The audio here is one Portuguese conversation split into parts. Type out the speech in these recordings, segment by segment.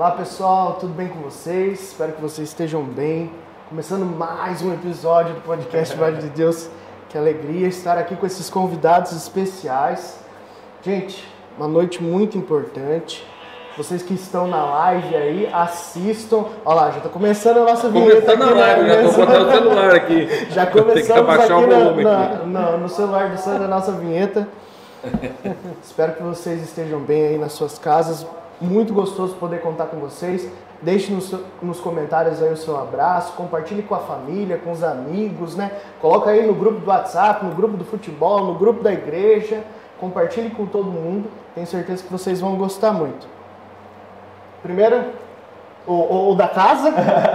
Olá pessoal, tudo bem com vocês? Espero que vocês estejam bem. Começando mais um episódio do podcast Vale de Deus. Que alegria estar aqui com esses convidados especiais. Gente, uma noite muito importante. Vocês que estão na live aí, assistam. Olha lá, já está começando a nossa vinheta Começando a aqui. live, né? já tô botando o celular aqui. Já começamos aqui, o volume na- aqui. na- no celular do Sandro a nossa vinheta. Espero que vocês estejam bem aí nas suas casas. Muito gostoso poder contar com vocês. Deixe nos, nos comentários aí o seu abraço, compartilhe com a família, com os amigos, né? Coloca aí no grupo do WhatsApp, no grupo do futebol, no grupo da igreja. Compartilhe com todo mundo. Tenho certeza que vocês vão gostar muito. Primeiro, o, o da casa.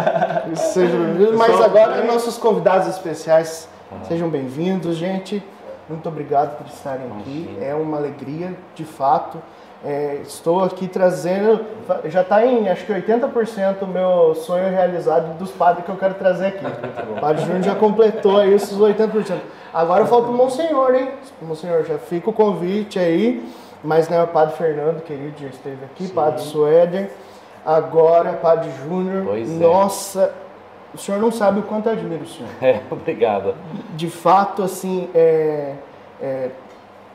Sejam bem-vindos. Mas agora, nossos convidados especiais, sejam bem-vindos, gente. Muito obrigado por estarem aqui. É uma alegria, de fato. É, estou aqui trazendo, já está em acho que 80% o meu sonho realizado dos padres que eu quero trazer aqui. O padre Júnior já completou aí esses 80%. Agora falta o Monsenhor, hein? Monsenhor, já fica o convite aí. Mas né, o padre Fernando, querido, já esteve aqui, padre Suéder. Agora, padre Júnior. Pois é. Nossa, o senhor não sabe o quanto eu admiro o senhor É, obrigado. de fato, assim, é, é,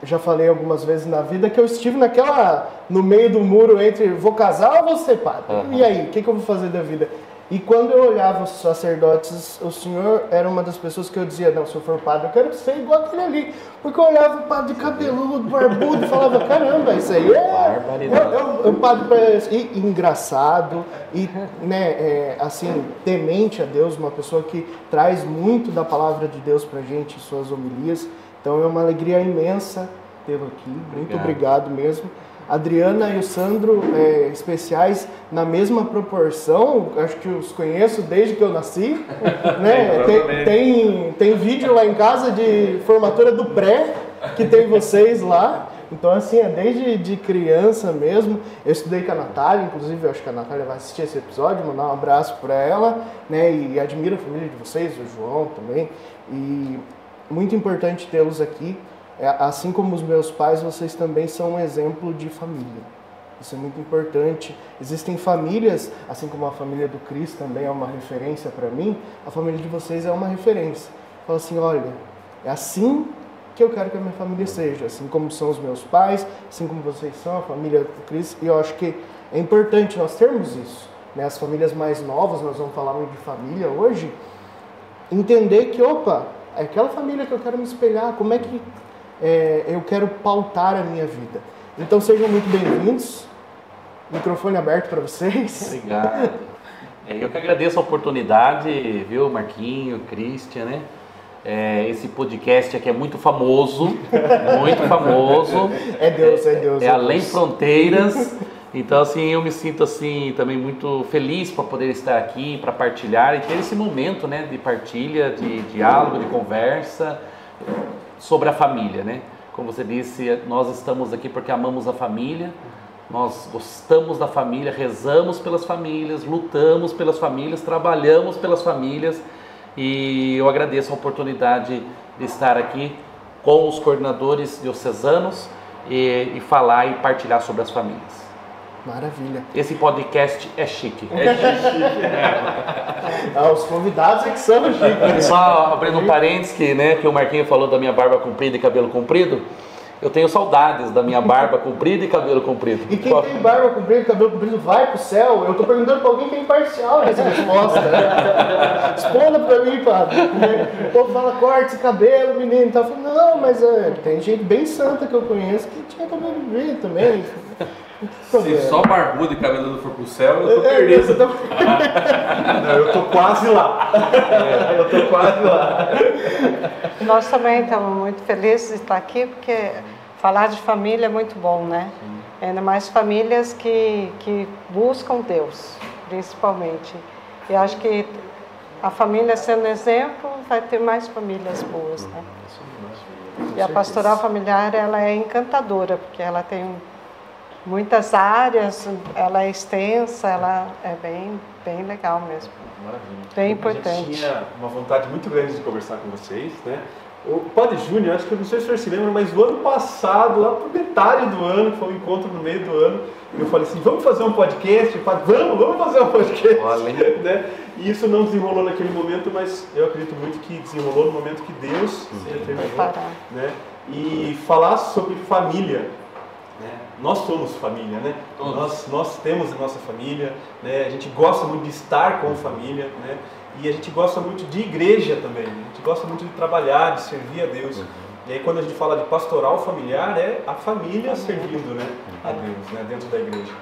já falei algumas vezes na vida que eu estive naquela, no meio do muro entre vou casar ou vou ser padre. Aham. E aí, o que, que eu vou fazer da vida? E quando eu olhava os sacerdotes, o senhor era uma das pessoas que eu dizia, não, se eu for padre, eu quero ser igual aquele ali. Porque eu olhava o padre cabeludo, barbudo, e falava, caramba, isso aí é... É- é um- padre e, engraçado e né, é, assim temente a Deus, uma pessoa que traz muito da palavra de Deus para gente em suas homilias. Então é uma alegria imensa tê-lo aqui. Muito obrigado mesmo. Adriana e o Sandro, é, especiais na mesma proporção, acho que os conheço desde que eu nasci. Né? Tem, tem, tem vídeo lá em casa de formatura do pré, que tem vocês lá. Então, assim, é desde de criança mesmo. Eu estudei com a Natália, inclusive, eu acho que a Natália vai assistir esse episódio, mandar um abraço para ela, né? E admiro a família de vocês, o João também. E muito importante tê-los aqui. É, assim como os meus pais, vocês também são um exemplo de família. Isso é muito importante. Existem famílias, assim como a família do Cris também é uma referência para mim, a família de vocês é uma referência. Fala assim, olha, é assim que eu quero que a minha família seja, assim como são os meus pais, assim como vocês são, a família do Cris, e eu acho que é importante nós termos isso. Né? As famílias mais novas, nós vamos falar muito de família hoje, entender que, opa, é aquela família que eu quero me espelhar, como é que é, eu quero pautar a minha vida. Então sejam muito bem-vindos. Microfone aberto para vocês. Obrigado. É, eu que agradeço a oportunidade, viu, Marquinho, Christian, né? É, esse podcast aqui é muito famoso, muito famoso. É Deus, é Deus. É é além Deus. fronteiras. Então, assim, eu me sinto assim também muito feliz para poder estar aqui, para partilhar e ter esse momento, né, de partilha, de diálogo, de conversa sobre a família, né? Como você disse, nós estamos aqui porque amamos a família. Nós gostamos da família, rezamos pelas famílias, lutamos pelas famílias, trabalhamos pelas famílias e eu agradeço a oportunidade de estar aqui com os coordenadores diocesanos e, e falar e partilhar sobre as famílias. Maravilha. Esse podcast é chique. Ah, os convidados é que são, Chico. Só abrindo um parênteses que, né, que o Marquinho falou da minha barba comprida e cabelo comprido. Eu tenho saudades da minha barba comprida e cabelo comprido. E quem tem barba comprida, cabelo comprido, vai pro céu? Eu tô perguntando pra alguém que é imparcial nessa resposta. né? Responda pra mim, padre. O povo fala, corte esse cabelo, menino. Tá falando, não, mas é, tem gente bem santa que eu conheço que tinha cabelo comprido também. Se problema. só barbudo e cabeludo for pro céu, eu tô É, perdido. tá- Não, eu tô quase lá. Eu tô quase lá. Nós também estamos muito felizes de estar aqui, porque falar de família é muito bom, né? Ainda mais famílias que, que buscam Deus, principalmente. E acho que a família sendo exemplo, vai ter mais famílias boas, né? E a pastoral familiar, ela é encantadora, porque ela tem muitas áreas, ela é extensa, ela é bem, bem legal mesmo. Maravilha. Bem A importante. gente tinha uma vontade muito grande de conversar com vocês, né? O Padre Júnior, acho que eu não sei se o senhor se lembra, mas o ano passado, lá por metade do ano, foi um encontro no meio do ano, eu falei assim, vamos fazer um podcast? Eu falei, vamos, vamos fazer um podcast. Olha. né? E isso não desenrolou naquele momento, mas eu acredito muito que desenrolou no momento que Deus determinou. Parar. Né? E falar sobre família. Nós somos família, né? Todos. Nós, nós temos a nossa família, né? a gente gosta muito de estar com família, né? e a gente gosta muito de igreja também, né? a gente gosta muito de trabalhar, de servir a Deus. E aí quando a gente fala de pastoral familiar, é a família servindo né? a Deus né? dentro da igreja.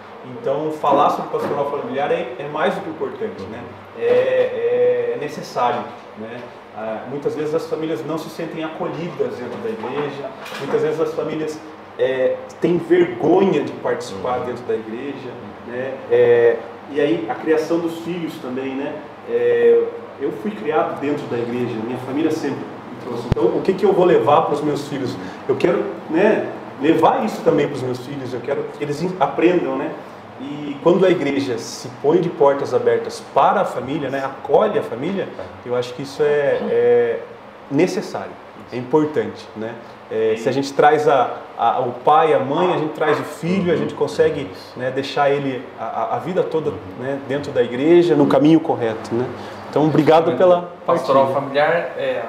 Então falar sobre pastoral familiar é, é mais do que importante, né? é, é necessário. Né? Ah, muitas vezes as famílias não se sentem acolhidas dentro da igreja, muitas vezes as famílias é, têm vergonha de participar dentro da igreja, né? É, e aí a criação dos filhos também, né? É, eu fui criado dentro da igreja, minha família sempre me trouxe. Então, o que, que eu vou levar para os meus filhos? Eu quero, né? Levar isso também para os meus filhos. Eu quero que eles aprendam, né? E quando a igreja se põe de portas abertas para a família, né, acolhe a família, eu acho que isso é, é necessário, é importante. Né? É, se a gente traz a, a- o pai, a mãe, a gente traz o filho, a gente consegue né, deixar ele a, a- vida toda né, dentro da igreja, no caminho correto. Né? Então, obrigado pela Pastoral partilha. familiar, é,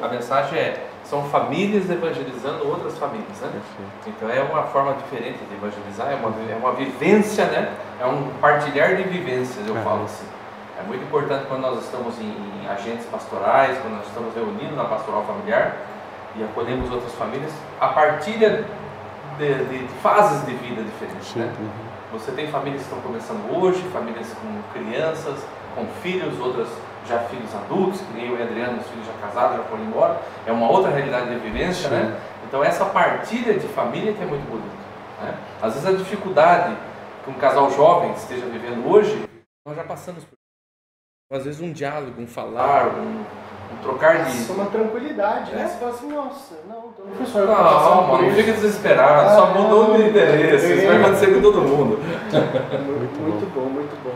a, a mensagem é: são famílias evangelizando outras famílias, né? Então é uma forma diferente de evangelizar, é uma, é uma vivência, né? É um partilhar de vivências, eu Aham. falo assim. É muito importante quando nós estamos em, em agentes pastorais, quando nós estamos reunidos na pastoral familiar e acolhemos outras famílias, a partilha de, de- de fases de vida diferentes, né? Você tem famílias que estão começando hoje, famílias com crianças, com filhos, outras já filhos adultos, que nem eu e a Adriana, os filhos já casados, já foram embora. É uma outra realidade de vivência, né? Então essa partilha de família que é muito bonita. Né? Às vezes a dificuldade que um casal jovem esteja vivendo hoje, nós já passamos por às vezes um diálogo, um falar, um trocar de. Isso é uma tranquilidade, né? É. Você fala assim, nossa, não, então não foi só eu Não, mano, não fica desesperado, Ah, só mudou não. o endereço, isso vai acontecer com todo mundo. Muito, muito bom, muito bom.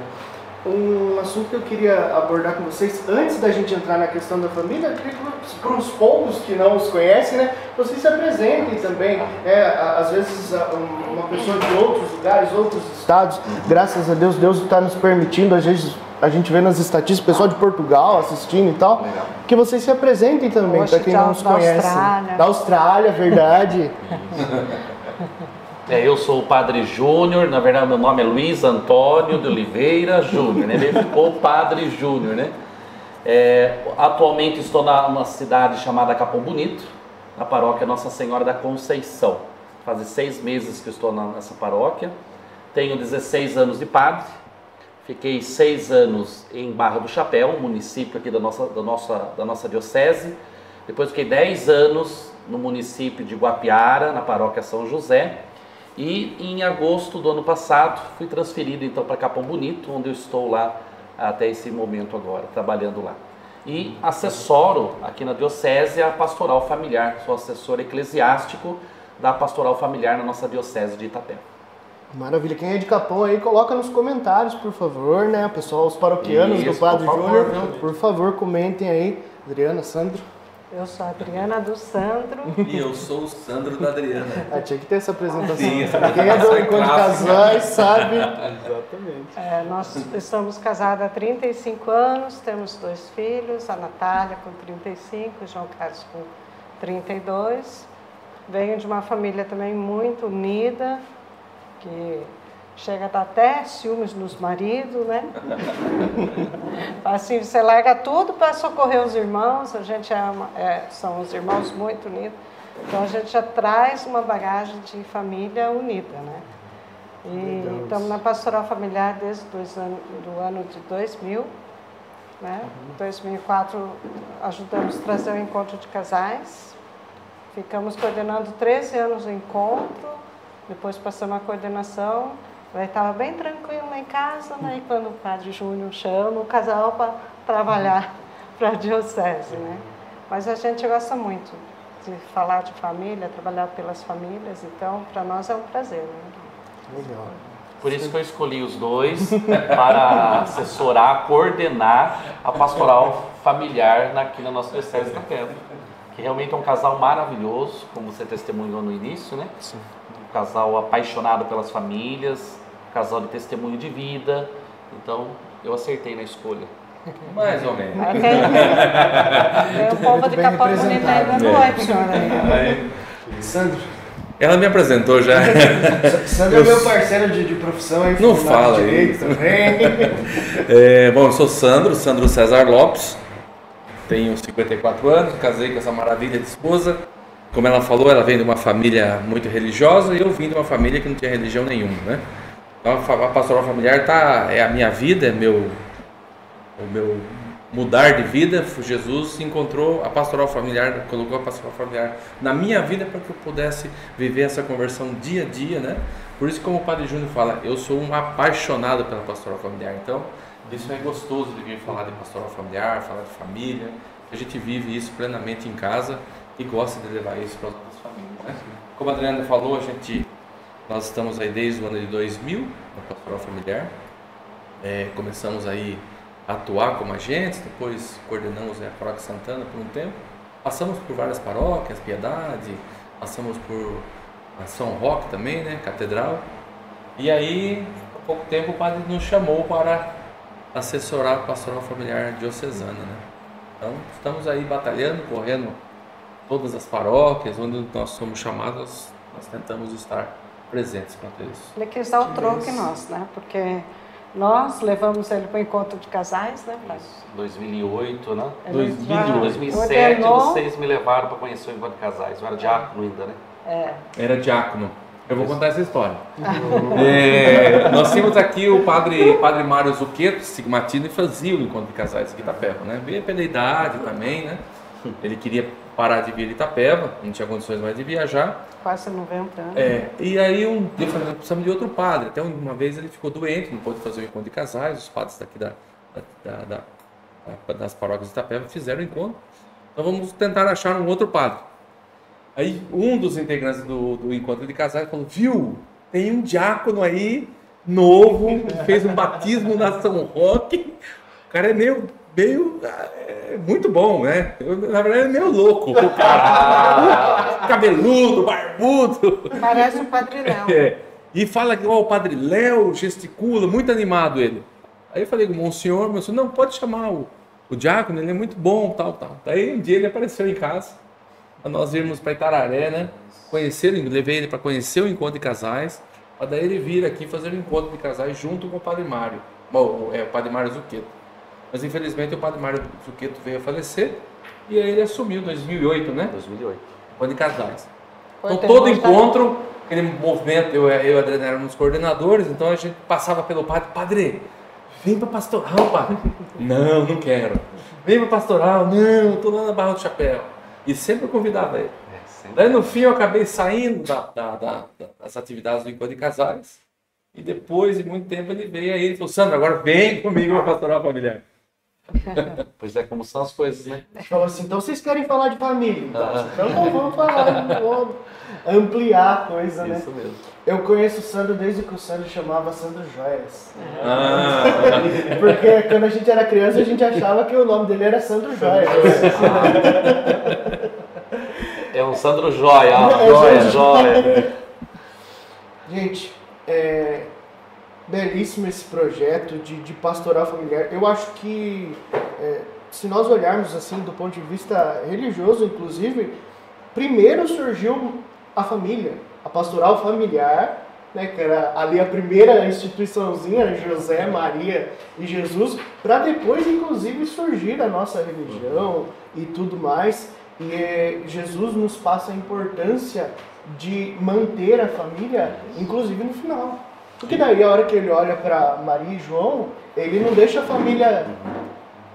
Um assunto que eu queria abordar com vocês, antes da gente entrar na questão da família, eu queria que para os poucos que não os conhecem, né, vocês se apresentem também. É, às vezes um- uma pessoa de outros lugares, outros estados, graças a Deus, Deus está nos permitindo, às vezes a gente vê nas estatísticas, pessoal de Portugal assistindo e tal, Legal. que vocês se apresentem também, para quem da- não os da conhece. Austrália. Da Austrália, verdade. É, eu sou o Padre Júnior, na verdade meu nome é Luiz Antônio de Oliveira Júnior, né? Ele ficou Padre Júnior, né? É, atualmente estou na, numa cidade chamada Capão Bonito, na paróquia Nossa Senhora da Conceição. Faz seis meses que estou na- nessa paróquia. Tenho 16 anos de padre. Fiquei seis anos em Barra do Chapéu, um município aqui da nossa, da nossa, da nossa diocese. Depois fiquei 10 anos no município de Guapiara, na paróquia São José. E em agosto do ano passado fui transferido então para Capão Bonito, onde eu estou lá até esse momento agora, trabalhando lá. E assessoro aqui na diocese a pastoral familiar, sou assessor eclesiástico da pastoral familiar na nossa diocese de Itapé. Maravilha. Quem é de Capão aí, coloca nos comentários, por favor, né? Pessoal, os paroquianos Isso, do Padre Júnior, por favor, comentem aí. Adriana, Sandro. Eu sou a Adriana do Sandro. E eu sou o Sandro da Adriana. Ah, tinha que ter essa apresentação. Sim, essa Quem é do apresentação é Encontro de. Casais sabe. Exatamente. É, nós estamos casados há 35 anos, temos dois filhos, a Natália com 35, o João Carlos com 32. Venho de uma família também muito unida, que chega a dar até ciúmes nos maridos, né? assim, você larga tudo para socorrer os irmãos, a gente é uma- é, são os irmãos muito unidos. Então a gente já traz uma bagagem de família unida, né? E estamos na pastoral familiar desde dois anos, do ano de 2000. Né? Em 2004 ajudamos a trazer o encontro de casais. Ficamos coordenando 13 anos o encontro, depois passamos a coordenação. Estava bem tranquilo lá em casa, né? e quando o padre Júnior chama o casal para trabalhar para a diocese. Né? Mas a gente gosta muito de falar de família, trabalhar pelas famílias, então para nós é um prazer. Né? Legal. Por isso que eu escolhi os dois para assessorar, coordenar a pastoral familiar aqui na nossa diocese da Quebra. que realmente é um casal maravilhoso, como você testemunhou no início, né? Sim. Um casal apaixonado pelas famílias, um casal de testemunho de vida. Então, eu acertei na escolha. Mais ou menos. Tem, tem o povo de bem Capão Bonito ainda oi, senhor. aí. Sandro. Ela me apresentou já. Sandro é meu parceiro de, de profissão aí. Não fala direito também. É, bom, eu sou Sandro, Sandro César Lopes, tenho 54 anos, casei com essa maravilha de esposa. Como ela falou, ela vem de uma família muito religiosa e eu vim de uma família que não tinha religião nenhuma, né? Então a pastoral familiar tá, é a minha vida, é meu, o meu mudar de vida. Jesus encontrou a pastoral familiar, colocou a pastoral familiar na minha vida para que eu pudesse viver essa conversão dia a dia, né? Por isso, como o Padre Júnior fala, eu sou um apaixonado pela pastoral familiar. Então, isso é gostoso de vir falar de pastoral familiar, falar de família. A gente vive isso plenamente em casa e gosta de levar isso para as nossas famílias, né? Como a Adriana falou, a gente nós estamos aí desde o ano de 2000 na pastoral familiar. É, começamos aí a atuar como agentes, depois coordenamos a Paróquia Santana por um tempo. Passamos por várias paróquias, Piedade, passamos por São Roque também, né, Catedral. E aí, há pouco tempo, o padre nos chamou para assessorar a pastoral familiar diocesana, né? Então, estamos aí batalhando, correndo todas as paróquias, onde nós somos chamados, nós tentamos estar presentes quanto a isso. Ele quis dar o troco em nós, né? Porque nós levamos ele para o encontro de casais, né? Padre? 2008, né? Ele 2000, já 2007 ordenou. vocês me levaram para conhecer o encontro de casais. Eu era diácono ainda, né? É. Era diácono. Eu vou contar essa história. É, nós tínhamos aqui o padre, padre Mário Zucchetto, sigmatino, e fazia o encontro de casais aqui em Itapeva, né? Veio pela idade também, né? Ele queria parar de vir de Itapeva, não tinha condições mais de viajar. Quase 90 anos. É, e aí um, eu falei, precisamos de outro padre. Até uma vez ele ficou doente, não pôde fazer o encontro de casais, os padres daqui da, da, da- da- das paróquias de Itapeva fizeram o encontro. Então vamos tentar achar um outro padre. Aí um dos integrantes do, do encontro de casais falou, viu, tem um diácono aí, novo, fez um batismo na São Roque. O cara é meio, meio ah, é muito bom, né? Eu, na verdade, é meio louco. O cara, cabeludo, barbudo. Parece o Padre Léo. É. E fala que ó, o padre Léo gesticula, muito animado ele. Aí eu falei com o Monsenhor, meu senhor, não, pode chamar o, o diácono, ele é muito bom, tal, tal. Daí um dia ele apareceu em casa, pra nós irmos para Itararé, né? Conhecer, levei ele para conhecer o encontro de casais, para daí ele vir aqui fazer o encontro de casais junto com o padre Mário, Bom, é, o padre Mário Zucchetto. Mas infelizmente o padre Mário Zucchetto veio a falecer e aí ele assumiu em 2008, né? 2008. Encontro de casais. Então todo encontro, aquele movimento, eu, eu e a Adriana éramos coordenadores, então a gente passava pelo padre, padre, vem pra pastoral, padre. não, não quero. Vem pra pastoral, não, tô lá na Barra do Chapéu. E sempre convidava ele. É, sempre. Daí no fim eu acabei saindo da- da- da- da- das atividades do encontro de casais. E depois de muito tempo ele veio aí e falou, Sandro, agora vem comigo pra pastoral familiar. Pois é, como são as coisas, né? Falou assim, então vocês querem falar de família? Então, Ah. então não vamos falar, vamos ampliar a coisa, né? Isso mesmo. Eu conheço o Sandro desde que o Sandro chamava Sandro Joias. Ah, Porque quando a gente era criança, a gente achava que o nome dele era Sandro Joias. É um Sandro Joia, ó. É, joia, Sandro joia. Gente, é belíssimo esse projeto de, de pastoral familiar. Eu acho que é, se nós olharmos assim do ponto de vista religioso, inclusive, primeiro surgiu a família, a pastoral familiar, né, que era ali a primeira instituiçãozinha, José, Maria e Jesus, para depois, inclusive, surgir a nossa religião e tudo mais. E é, Jesus nos passa a importância de manter a família, inclusive no final. Porque daí, a hora que ele olha para Maria e João, ele não deixa a família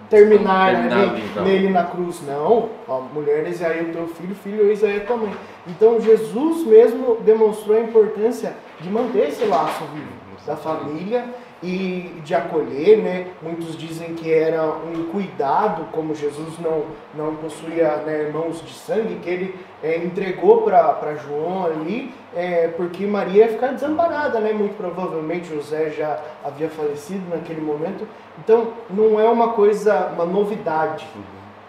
terminar então. nele na cruz, não. Ó, mulher, aí é o teu filho, filho, esse aí é tua mãe. Então, Jesus mesmo demonstrou a importância de manter esse laço vivo da família e de acolher, né? Muitos dizem que era um cuidado, como Jesus não, não possuía né, irmãos de sangue, que ele é, entregou para João ali, é, porque Maria ia ficar desamparada, né? Muito provavelmente José já havia falecido naquele momento. Então, não é uma coisa, uma novidade.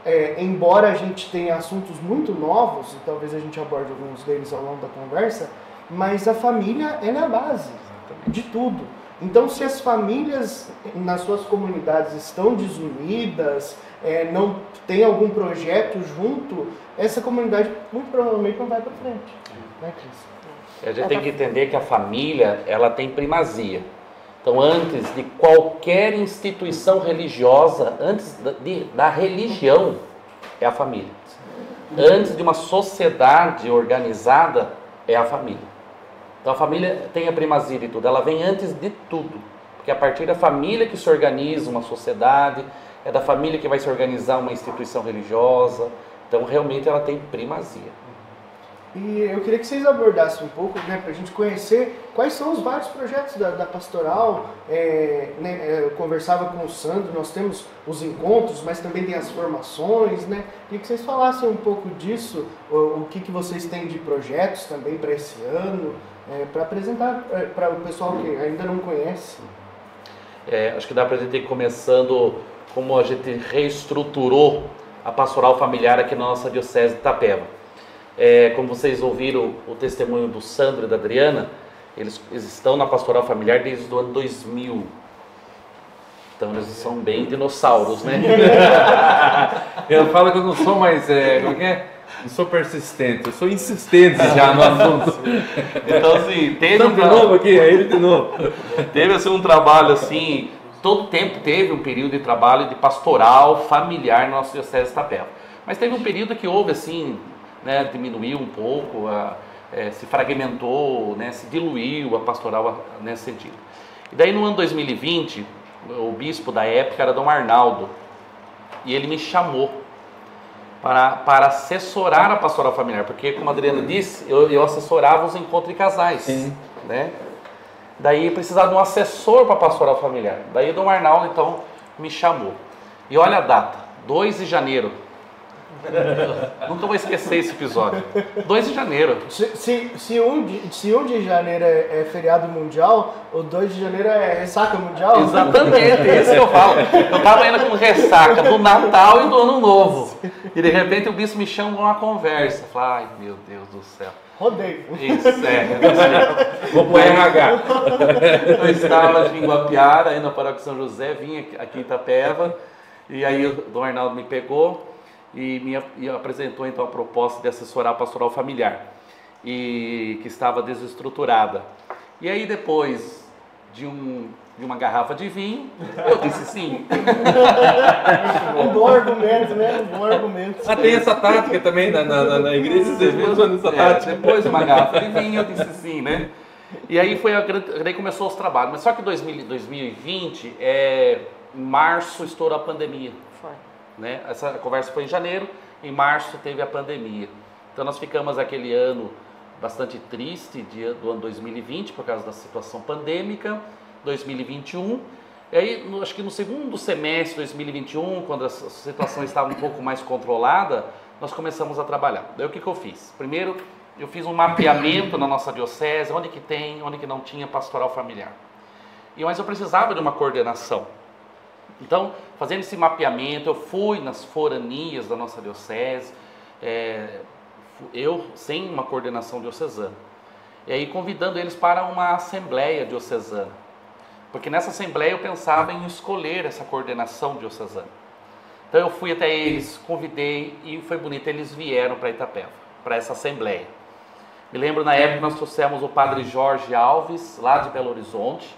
é, embora a gente tenha assuntos muito novos, e talvez a gente aborde alguns deles ao longo da conversa, mas a família é a base de tudo. Então, se as famílias nas suas comunidades estão desunidas, é, não tem algum projeto junto, essa comunidade muito provavelmente não vai para frente. Né, Cris? A gente tem que entender que a família ela tem primazia. Então, antes de qualquer instituição religiosa, antes da, de, da religião, é a família. Antes de uma sociedade organizada, é a família. Então, a família tem a primazia de tudo, ela vem antes de tudo. Porque é a partir da família que se organiza uma sociedade, é da família que vai se organizar uma instituição religiosa. Então, realmente, ela tem primazia. E eu queria que vocês abordassem um pouco, né, para a gente conhecer quais são os vários projetos da, da pastoral. É, né, é, eu conversava com o Sandro, nós temos os encontros, mas também tem as formações, né? Queria que vocês falassem um pouco disso, o, o que, que vocês têm de projetos também para esse ano, é, para apresentar é, para o pessoal que ainda não conhece. É, acho que dá para a gente ir começando como a gente reestruturou a pastoral familiar aqui na nossa diocese de Itapeva. É, como vocês ouviram o testemunho do Sandro e da Adriana, eles, eles, estão na pastoral familiar desde o ano 2000. Então eles são bem dinossauros, né? eu falo que eu não sou mais. É, como é que é? Não sou persistente, eu sou insistente já no assunto. Então, assim, teve. um de novo aqui, é ele de novo. Teve assim, um trabalho assim. Todo tempo teve um período de trabalho de pastoral familiar no nosso Diocese de Tapela. Mas teve um período que houve assim né, diminuiu um pouco, a, é, se fragmentou, né, se diluiu a pastoral nesse sentido. E daí no ano 2020, o bispo da época era Dom Arnaldo, e ele me chamou para, para assessorar a pastoral familiar, porque como a Adriana disse, eu, eu assessorava os encontros de casais, Sim. né? Daí precisava de um assessor para a pastoral familiar. Daí Dom Arnaldo então me chamou. E olha a data, 2 de janeiro Nunca vou esquecer esse episódio. 2 de janeiro. Se, se, se, um, de, se um de janeiro é, é, feriado mundial, o 2 de janeiro é ressaca mundial? Exatamente, é isso que eu falo. Eu tava indo com ressaca do Natal e do Ano Novo. E de repente o bispo me chama uma conversa. Fala, ai meu Deus do céu. Rodei. Isso, é. Vou pro RH. Eu estava em Guapiara, aí na Paróquia São José, vim aqui em Itapeva. E aí o Dom Arnaldo me pegou e me e apresentou então a proposta de assessorar a pastoral familiar e que estava desestruturada. E aí depois de, um, de uma garrafa de vinho, eu disse sim. um bom argumento, né? Um bom argumento. Ah, tem essa tática também na, na, na igreja, vocês usando essa é, tática. Depois de uma garrafa de vinho, eu disse sim, né? E aí foi a, daí começou os trabalhos. Mas só que 2000, 2020, é, em março, estourou a pandemia. Né? Essa conversa foi em janeiro, em março teve a pandemia. Então nós ficamos aquele ano bastante triste do ano 2020 por causa da situação pandêmica, 2021. E aí, no, acho que no segundo semestre de 2021, quando a situação estava um pouco mais controlada, nós começamos a trabalhar. Daí o que, que eu fiz? Primeiro, eu fiz um mapeamento na nossa diocese, onde que tem, onde que não tinha pastoral familiar. E mas eu precisava de uma coordenação. Então, fazendo esse mapeamento, eu fui nas foranias da nossa diocese, é, eu sem uma coordenação diocesana, e aí convidando eles para uma assembleia diocesana, porque nessa assembleia eu pensava em escolher essa coordenação diocesana. Então eu fui até eles, convidei e foi bonito, eles vieram para Itapeva, para essa assembleia. Me lembro na época nós trouxemos o padre Jorge Alves, lá de Belo Horizonte,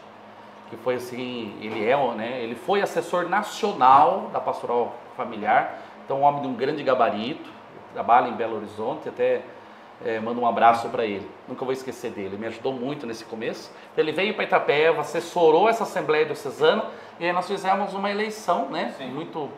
que foi assim, ele é, né, ele foi assessor nacional da pastoral familiar, então um homem de um grande gabarito, trabalha em Belo Horizonte, até é, mando um abraço para ele, nunca vou esquecer dele, me ajudou muito nesse começo. Ele veio para Itapeva, assessorou essa Assembleia Diocesana e aí nós fizemos uma eleição, né, Sim. muito,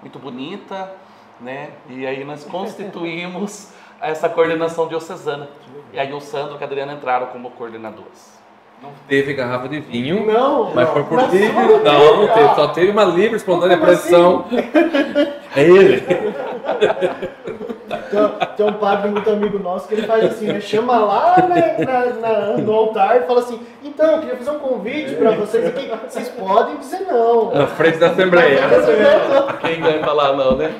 muito bonita, né, e aí nós constituímos essa coordenação diocesana. E aí o Sandro e a Adriana entraram como coordenadores. Não teve garrafa de vinho. Não. Mas foi por livre. Não, não teve, só teve uma livre, espontânea pressão. Assim? É ele. Tem, tem um padre muito amigo nosso que ele faz assim, né? Chama lá né, na, na- no altar e fala assim, então, eu queria fazer um convite pra vocês aqui. Vocês podem dizer não. Na frente da Assembleia. Quem vai falar não, né?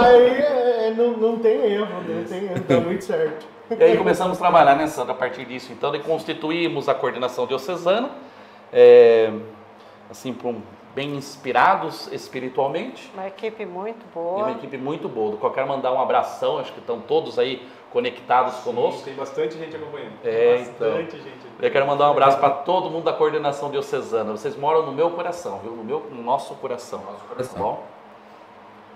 Aí é, não, não tem erro, não tem erro, tá muito certo. E aí começamos a trabalhar, né, Sandra, a partir disso. Então, daí constituímos a coordenação diocesana, é, assim, por um- bem inspirados espiritualmente. Uma equipe muito E boa. uma equipe muito boa. do qual eu quero mandar um abração, acho que estão todos aí conectados conosco. Tem bastante gente acompanhando. É, bastante gente. Eu quero mandar um abraço para todo mundo da coordenação diocesana. Vocês moram no meu coração, viu? No, meu, no nosso coração. Nosso Tá coração. bom?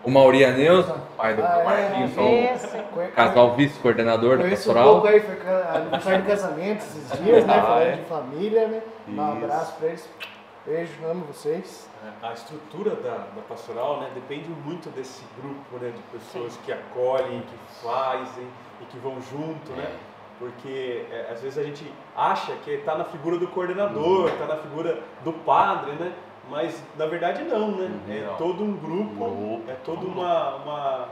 O Mauri a Neuza, pai do Ah, é, Marquinhos, Esse. o casal vice-coordenador da Conheço um pastoral. pouco aí, foi aniversário de casamento esses dias, né? Ah, Falando é? de família, né? Dar um Isso. abraço pra eles. Beijo, amo vocês. A estrutura da, da pastoral né, depende muito desse grupo né, de pessoas que acolhem, que fazem e que vão junto, né? Porque é, às vezes a gente acha que está na figura do coordenador, está na figura do padre, né? Mas na verdade não, né? É Não. todo um grupo, Grupo. é todo uma, uma-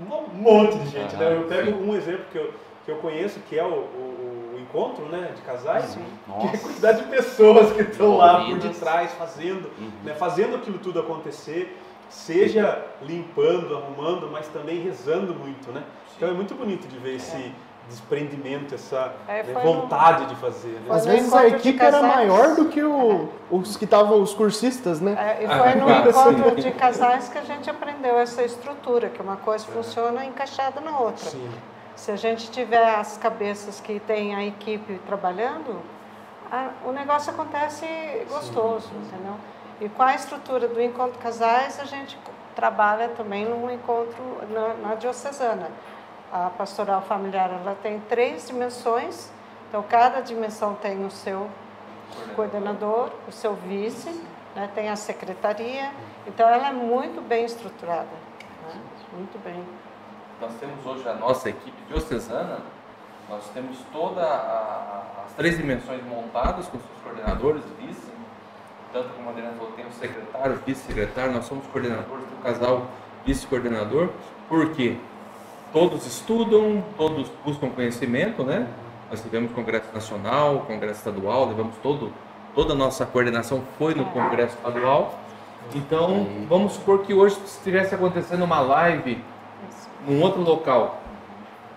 um um monte de gente, né? Aham, Eu pego um exemplo que eu, que eu conheço, que é o, o- o encontro né, de casais, que é a Nossa. quantidade de pessoas que estão lá por detrás fazendo, Uhum. né, fazendo aquilo tudo acontecer, seja limpando, arrumando, mas também rezando muito, né? Então é muito bonito de ver esse desprendimento, essa É, né, vontade de fazer. Né? Às vezes a equipe era maior do que o- os que estavam, os cursistas, né? É, e foi no Ah, encontro de casais que a gente aprendeu essa estrutura, que uma coisa funciona encaixada na outra. Sim. Se a gente tiver as cabeças que tem a equipe trabalhando, a- o negócio acontece gostoso, entendeu? E com a estrutura do encontro de casais, a gente trabalha também no encontro na, na diocesana. A pastoral familiar ela tem três dimensões, então cada dimensão tem o seu coordenador, o seu vice, né, tem a secretaria, então ela é muito bem estruturada, né, muito bem. Nós temos hoje a nossa equipe diocesana, nós temos todas as três dimensões montadas com seus coordenadores, vice, tanto como a Adriana falou, tem o secretário, vice-secretário, nós somos coordenadores do casal vice-coordenador, porque todos estudam, todos buscam conhecimento, né? Nós tivemos congresso nacional, congresso estadual, levamos todo, toda a nossa coordenação foi no congresso estadual. Então, vamos supor que hoje estivesse acontecendo uma live num outro local.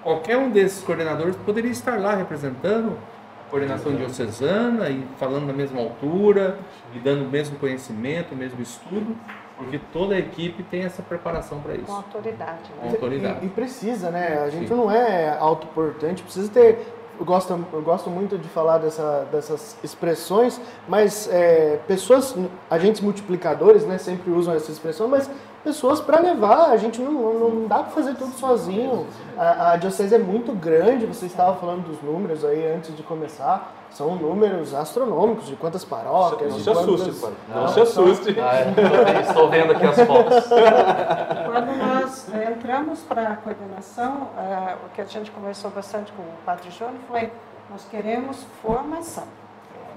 Qualquer um desses coordenadores poderia estar lá representando a coordenação diocesana e falando na mesma altura e dando o mesmo conhecimento, o mesmo estudo, porque toda a equipe tem essa preparação para Com isso. autoridade. Com Né? autoridade. E, e precisa, né? A gente Sim. não é autoportante, precisa ter. Eu gosto, eu gosto muito de falar dessa, dessas expressões, mas é, pessoas, agentes multiplicadores, né, sempre usam essa expressão, mas pessoas para levar, a gente não, não dá para fazer tudo sozinho. A, a diocese é muito grande, você estava falando dos números aí antes de começar, são números astronômicos de quantas paróquias. Não se assuste, quantas- padre. Não, se assuste. Ah, é. Estou vendo aqui as fotos. Quando nós eh, entramos para a coordenação, eh, o que a gente conversou bastante com o Padre Júnior foi, nós queremos formação,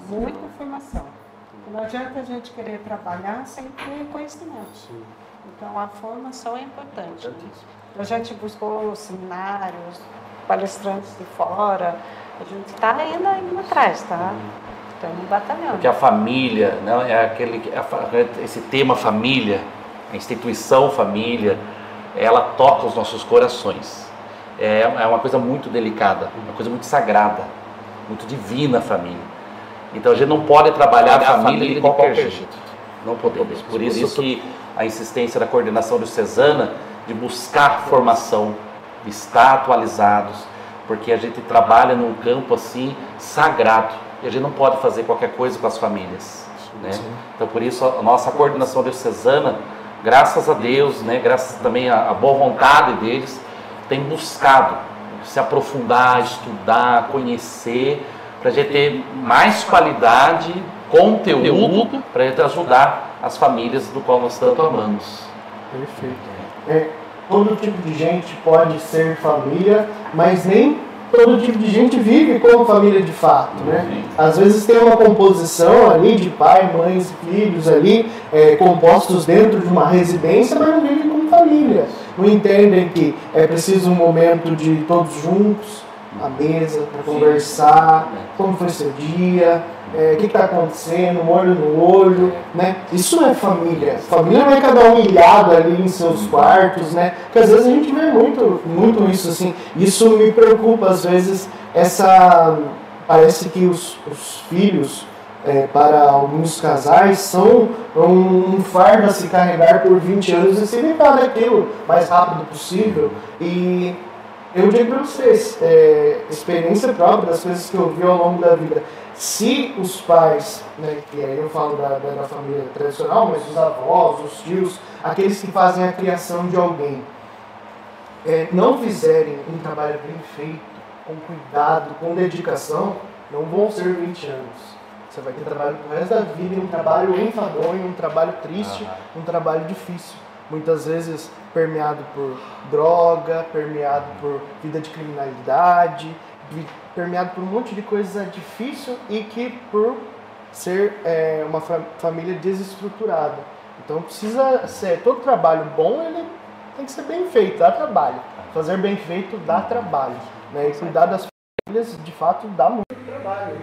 muita formação. Não adianta a gente querer trabalhar sem ter conhecimento. Então a formação é importante. A gente buscou seminários, palestrantes de fora, a gente está ainda indo atrás, tá? Estamos batalhando. Porque a família, né, é aquele, a esse tema família, a instituição família, ela toca os nossos corações. É, é uma coisa muito delicada, uma coisa muito sagrada, muito divina a família. Então a gente não pode trabalhar a família, de qualquer, jeito. Não podemos. Por isso que a insistência da coordenação diocesana de buscar formação, de estar atualizados, porque a gente trabalha num campo assim sagrado e a gente não pode fazer qualquer coisa com as famílias, né? Então por isso a nossa coordenação diocesana, graças a Deus, né, graças também à, à boa vontade deles, tem buscado se aprofundar, estudar, conhecer, para a gente ter mais qualidade, conteúdo, para a gente ajudar as famílias do qual nós tanto amamos. Perfeito. É, todo tipo de gente pode ser família, mas nem todo tipo de gente vive como família de fato, né? Às vezes tem uma composição ali de pai, mães, filhos ali, é, compostos dentro de uma residência, mas não vivem como família. Não entendem que é preciso um momento de todos juntos, à mesa, para conversar, como foi seu dia, é, o que está acontecendo, um olho no olho, né? Isso é família. Família não é cada um ilhado ali em seus quartos, né? Porque às vezes a gente vê muito, muito isso assim. Isso me preocupa às vezes essa parece que os, os filhos é, para alguns casais são um, um fardo a se carregar por 20 anos e se livrar daquilo mais rápido possível. E eu digo para vocês, é, experiência própria das coisas que eu vi ao longo da vida. Se os pais, né, que aí eu falo da, da, da, família tradicional, mas os avós, os tios, aqueles que fazem a criação de alguém, é, não fizerem um trabalho bem feito, com cuidado, com dedicação, não vão ser 20 anos. Você vai ter trabalho pro resto da vida, um trabalho enfadonho, um trabalho triste, um trabalho difícil muitas vezes permeado por droga, permeado por vida de criminalidade, permeado por um monte de coisa difícil e que por ser é, uma família desestruturada. Então precisa ser todo trabalho bom ele tem que ser bem feito, dá trabalho. Fazer bem feito dá trabalho, né? E cuidar das famílias de fato dá muito trabalho.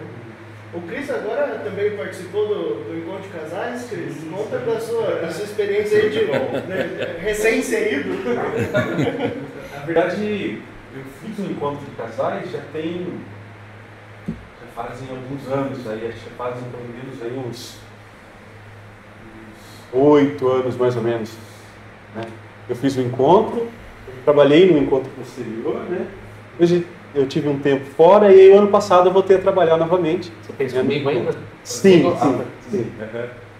O Cris agora também participou do, do Encontro de Casais, Cris. Conta da sua, da sua experiência aí de né, recém-inserido. Na verdade, eu fiz um Encontro de Casais já tem. já fazem alguns anos aí, acho que fazem pelo menos aí uns. oito anos mais ou menos. Né? Eu fiz o um encontro, trabalhei no encontro posterior, né? Hoje eu tive um tempo fora e aí, ano passado eu voltei a trabalhar novamente. Você fez comigo ainda? Sim, sim. sim.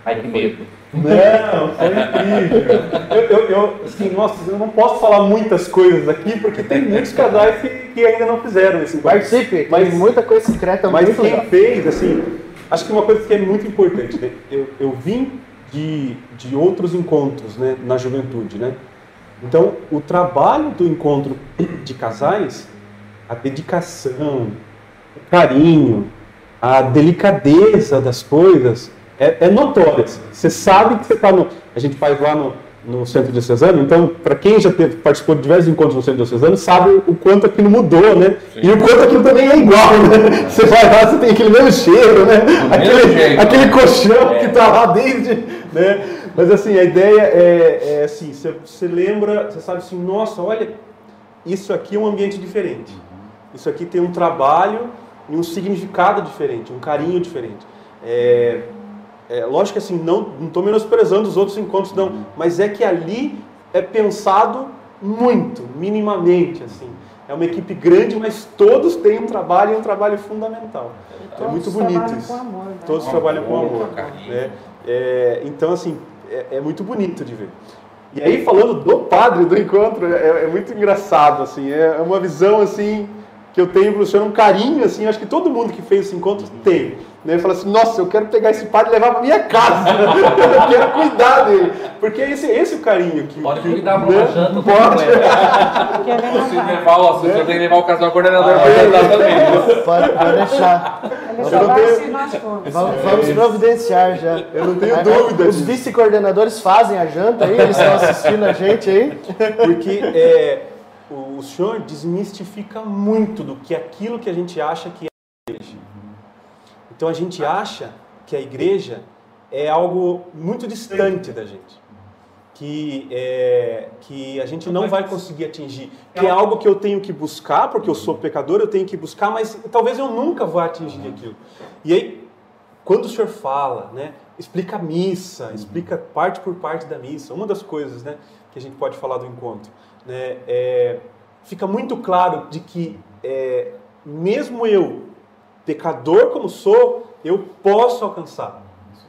Ai, que medo. Não, foi incrível. Eu, eu, eu, assim, nossa, eu não posso falar muitas coisas aqui, porque tem muitos casais que, que ainda não fizeram esse Participe, mas tem muita coisa secreta. Mas quem legal. fez, assim, acho que uma coisa que é muito importante, né? eu, eu vim de, de outros encontros né, na juventude, né? Então, o trabalho do encontro de casais a dedicação, o carinho, a delicadeza das coisas é, é notória. Você sabe que você está no. A gente faz lá no, no Centro Diocesano, então, para quem já teve, participou de diversos encontros no Centro Diocesano, sabe o quanto aquilo mudou, né? Sim. E o quanto aquilo também é igual, né? Você vai lá, você tem aquele mesmo cheiro, né? aquele, jeito, aquele né? colchão é. que está lá desde. Né? Mas assim, a ideia é, é assim, você, você lembra, você sabe assim, nossa, olha, isso aqui é um ambiente diferente. Isso aqui tem um trabalho e um significado diferente, um carinho diferente. É, é, lógico que assim, não estou menosprezando os outros encontros, não, mas é que ali é pensado muito, minimamente, assim. É uma equipe grande, mas todos têm um trabalho e um trabalho fundamental. é muito bonito isso. Amor, né? Todos com trabalham amor, com amor. Né? É, então, assim, é, é, muito bonito de ver. E aí, falando do padre do encontro, é, é muito engraçado, assim, é uma visão, assim, que eu tenho Luciano um carinho, assim, acho que todo mundo que fez esse encontro tem. Né? Fala assim, nossa, eu quero pegar esse padre e levar para minha casa. eu quero cuidar dele. Porque esse, esse é o carinho que. Pode que, cuidar para né? janta, pode. Se levar, ó, você tem que levar o casal coordenador ah, para jantar também. Pode, pode deixar. Ele só vai tenho... nós fomos. Vamos, vamos providenciar já. Eu não tenho dúvida. Os vice-coordenadores fazem a janta aí, eles estão assistindo a gente aí. Porque é o senhor desmistifica muito do que aquilo que a gente acha que é a igreja. Então a gente acha que a igreja é algo muito distante da gente. Que, é, que a gente não vai conseguir atingir. Que é algo que eu tenho que buscar, porque eu sou pecador, eu tenho que buscar, mas talvez eu nunca vá atingir aquilo. E aí, quando o senhor fala, né, explica a missa, explica parte por parte da missa, uma das coisas né, que a gente pode falar do encontro né, é, fica muito claro de que é, mesmo eu, pecador como sou, eu posso alcançar.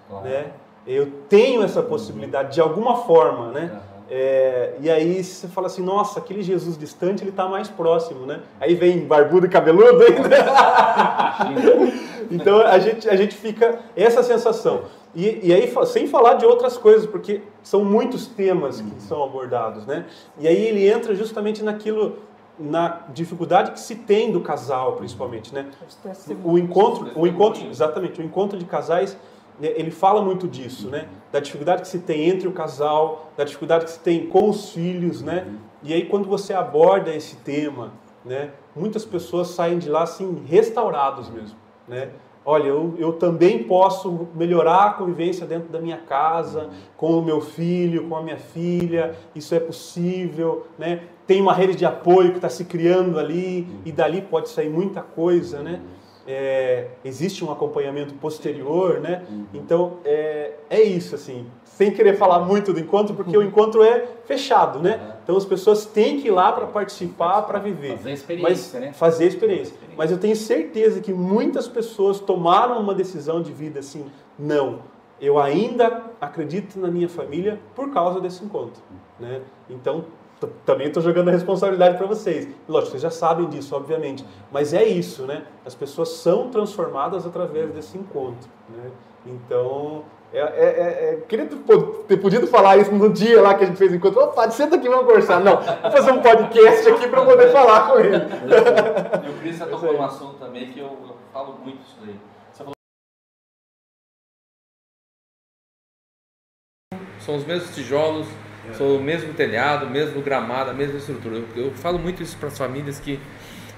Claro. Né? Eu tenho essa possibilidade de alguma forma, né? É, e aí você fala assim, nossa, aquele Jesus distante, ele está mais próximo, né? Aí vem barbudo e cabeludo ainda. então a gente, a gente fica essa sensação. E, e, aí, sem falar de outras coisas, porque são muitos temas que são abordados, né? E aí ele entra justamente naquilo, na dificuldade que se tem do casal, principalmente, né? Testemunhos. O encontro, o encontro, exatamente, o encontro de casais, né, ele fala muito disso, né? Da dificuldade que se tem entre o casal, da dificuldade que se tem com os filhos, né? E aí quando você aborda esse tema, né? Muitas pessoas saem de lá assim restaurados mesmo, né? Olha, eu, eu também posso melhorar a convivência dentro da minha casa, com o meu filho, com a minha filha, isso é possível, né? Tem uma rede de apoio que está se criando ali, e dali pode sair muita coisa, né? É, existe um acompanhamento posterior, né? Então, é, é isso, assim, sem querer falar muito do encontro, porque o encontro é fechado, né? Então, as pessoas têm que ir lá para participar, para viver. Fazer experiência, Mas, né? Fazer experiência. Mas eu tenho certeza que muitas pessoas tomaram uma decisão de vida assim, não, eu ainda acredito na minha família por causa desse encontro, né? Então, também estou jogando a responsabilidade para vocês. Lógico, vocês já sabem disso, obviamente. Mas é isso, né? As pessoas são transformadas através desse encontro, né? Então, é, é, é, é- queria ter pod- ter podido falar isso no dia lá que a gente fez o encontro. Opa, senta aqui, vamos conversar. Não, vou fazer um podcast aqui para poder falar com ele. E o Cris já tocou num assunto também que eu, eu falo muito isso daí. Você falou... São os mesmos tijolos, são o mesmo telhado, o mesmo gramado, a mesma estrutura. Eu, eu falo muito isso para as famílias que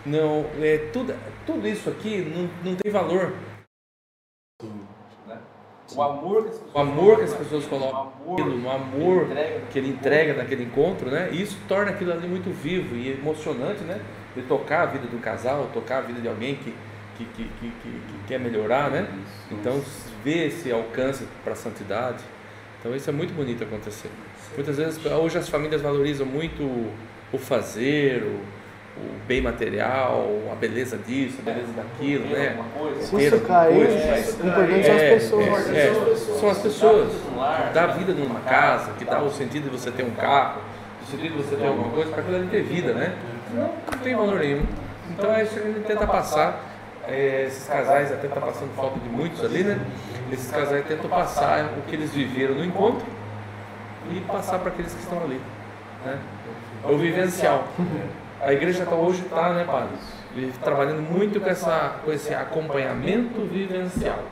não é tudo, tudo isso aqui não, não tem valor. O amor, que as pessoas, o amor que as pessoas colocam, aquilo, o amor que ele entrega naquele encontro, né? E isso torna aquilo ali muito vivo e emocionante, né? De tocar a vida do casal, tocar a vida de alguém que, que, que, que, que- que quer melhorar, né? Então, ver esse alcance para a santidade. Então, isso é muito bonito acontecer. Muitas vezes, hoje as famílias valorizam muito o fazer, o, o bem material, a beleza disso, a beleza daquilo, né? Ter isso cair, coisa, mas- o importante são as é, pessoas. é, é. São as pessoas. Dá vida numa casa, que dá o sentido de você ter um carro, o sentido de você ter alguma coisa, para aquilo ali ter vida, né? Não, não tem valor nenhum. Então é isso que a gente tenta passar. é, esses casais até tá passando falta de muitos ali, né? Esses casais tentam passar o que eles viveram no encontro e passar para aqueles que estão ali. Né? É o vivencial. A igreja tá, hoje está, né, padre? Trabalhando muito com, essa, com esse acompanhamento vivencial.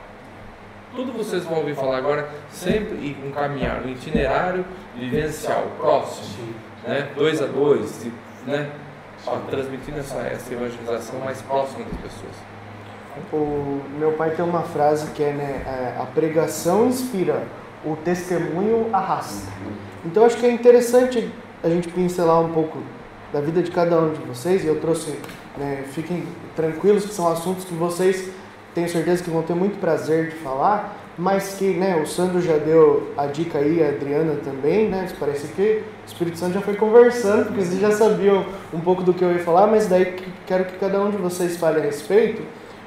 Tudo vocês vão ouvir falar agora, sempre e um caminhar, um itinerário vivencial, próximo, né? dois a dois, né? Transmitindo essa, essa evangelização mais próxima das pessoas. O meu pai tem uma frase que é, né, é, a pregação inspira, o testemunho arrasta. Então acho que é interessante a gente pincelar um pouco da vida de cada um de vocês e eu trouxe, né, fiquem tranquilos que são assuntos que vocês tenho certeza que vão ter muito prazer de falar, mas que, né, o Sandro já deu a dica aí, a Adriana também, né, parece que o Espírito Santo já foi conversando, porque vocês já sabiam um pouco do que eu ia falar, mas daí que- quero que cada um de vocês fale a respeito.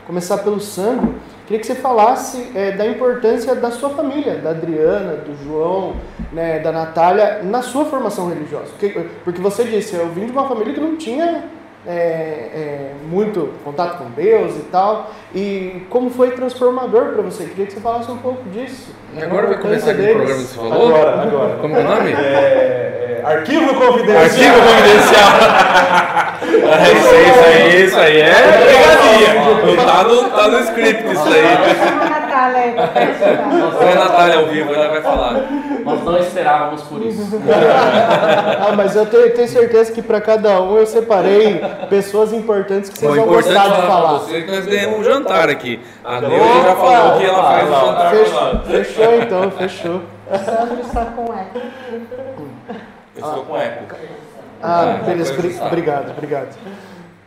Começar pelo Sandro, queria que você falasse é, da importância da sua família, da Adriana, do João, né, da Natália, na sua formação religiosa. Porque, porque você disse, eu vim de uma família que não tinha é, é, muito contato com Deus e tal, e como foi transformador para você? Queria que você falasse um pouco disso. E agora vai começar aquele programa que você falou? Agora, agora. Como é o nome? É, é, arquivo confidencial. Arquivo confidencial. É isso aí, isso aí, isso aí. É pegadinha. Não tá no, tá no script isso aí. Natália aí pra participar. Foi a Natália ao vivo, ela vai falar. Nós não esperávamos por isso. Ah, mas eu tenho, tenho certeza que para cada um eu separei pessoas importantes que vocês O vão importante gostar de falar você que nós ganhamos um jantar aqui. A Neuza já falou que ela faz o jantar Fechou, fechou então, fechou. O Sandro está com eco. Eu estou com eco. Ah, Ah, beleza, obrigado, obrigado.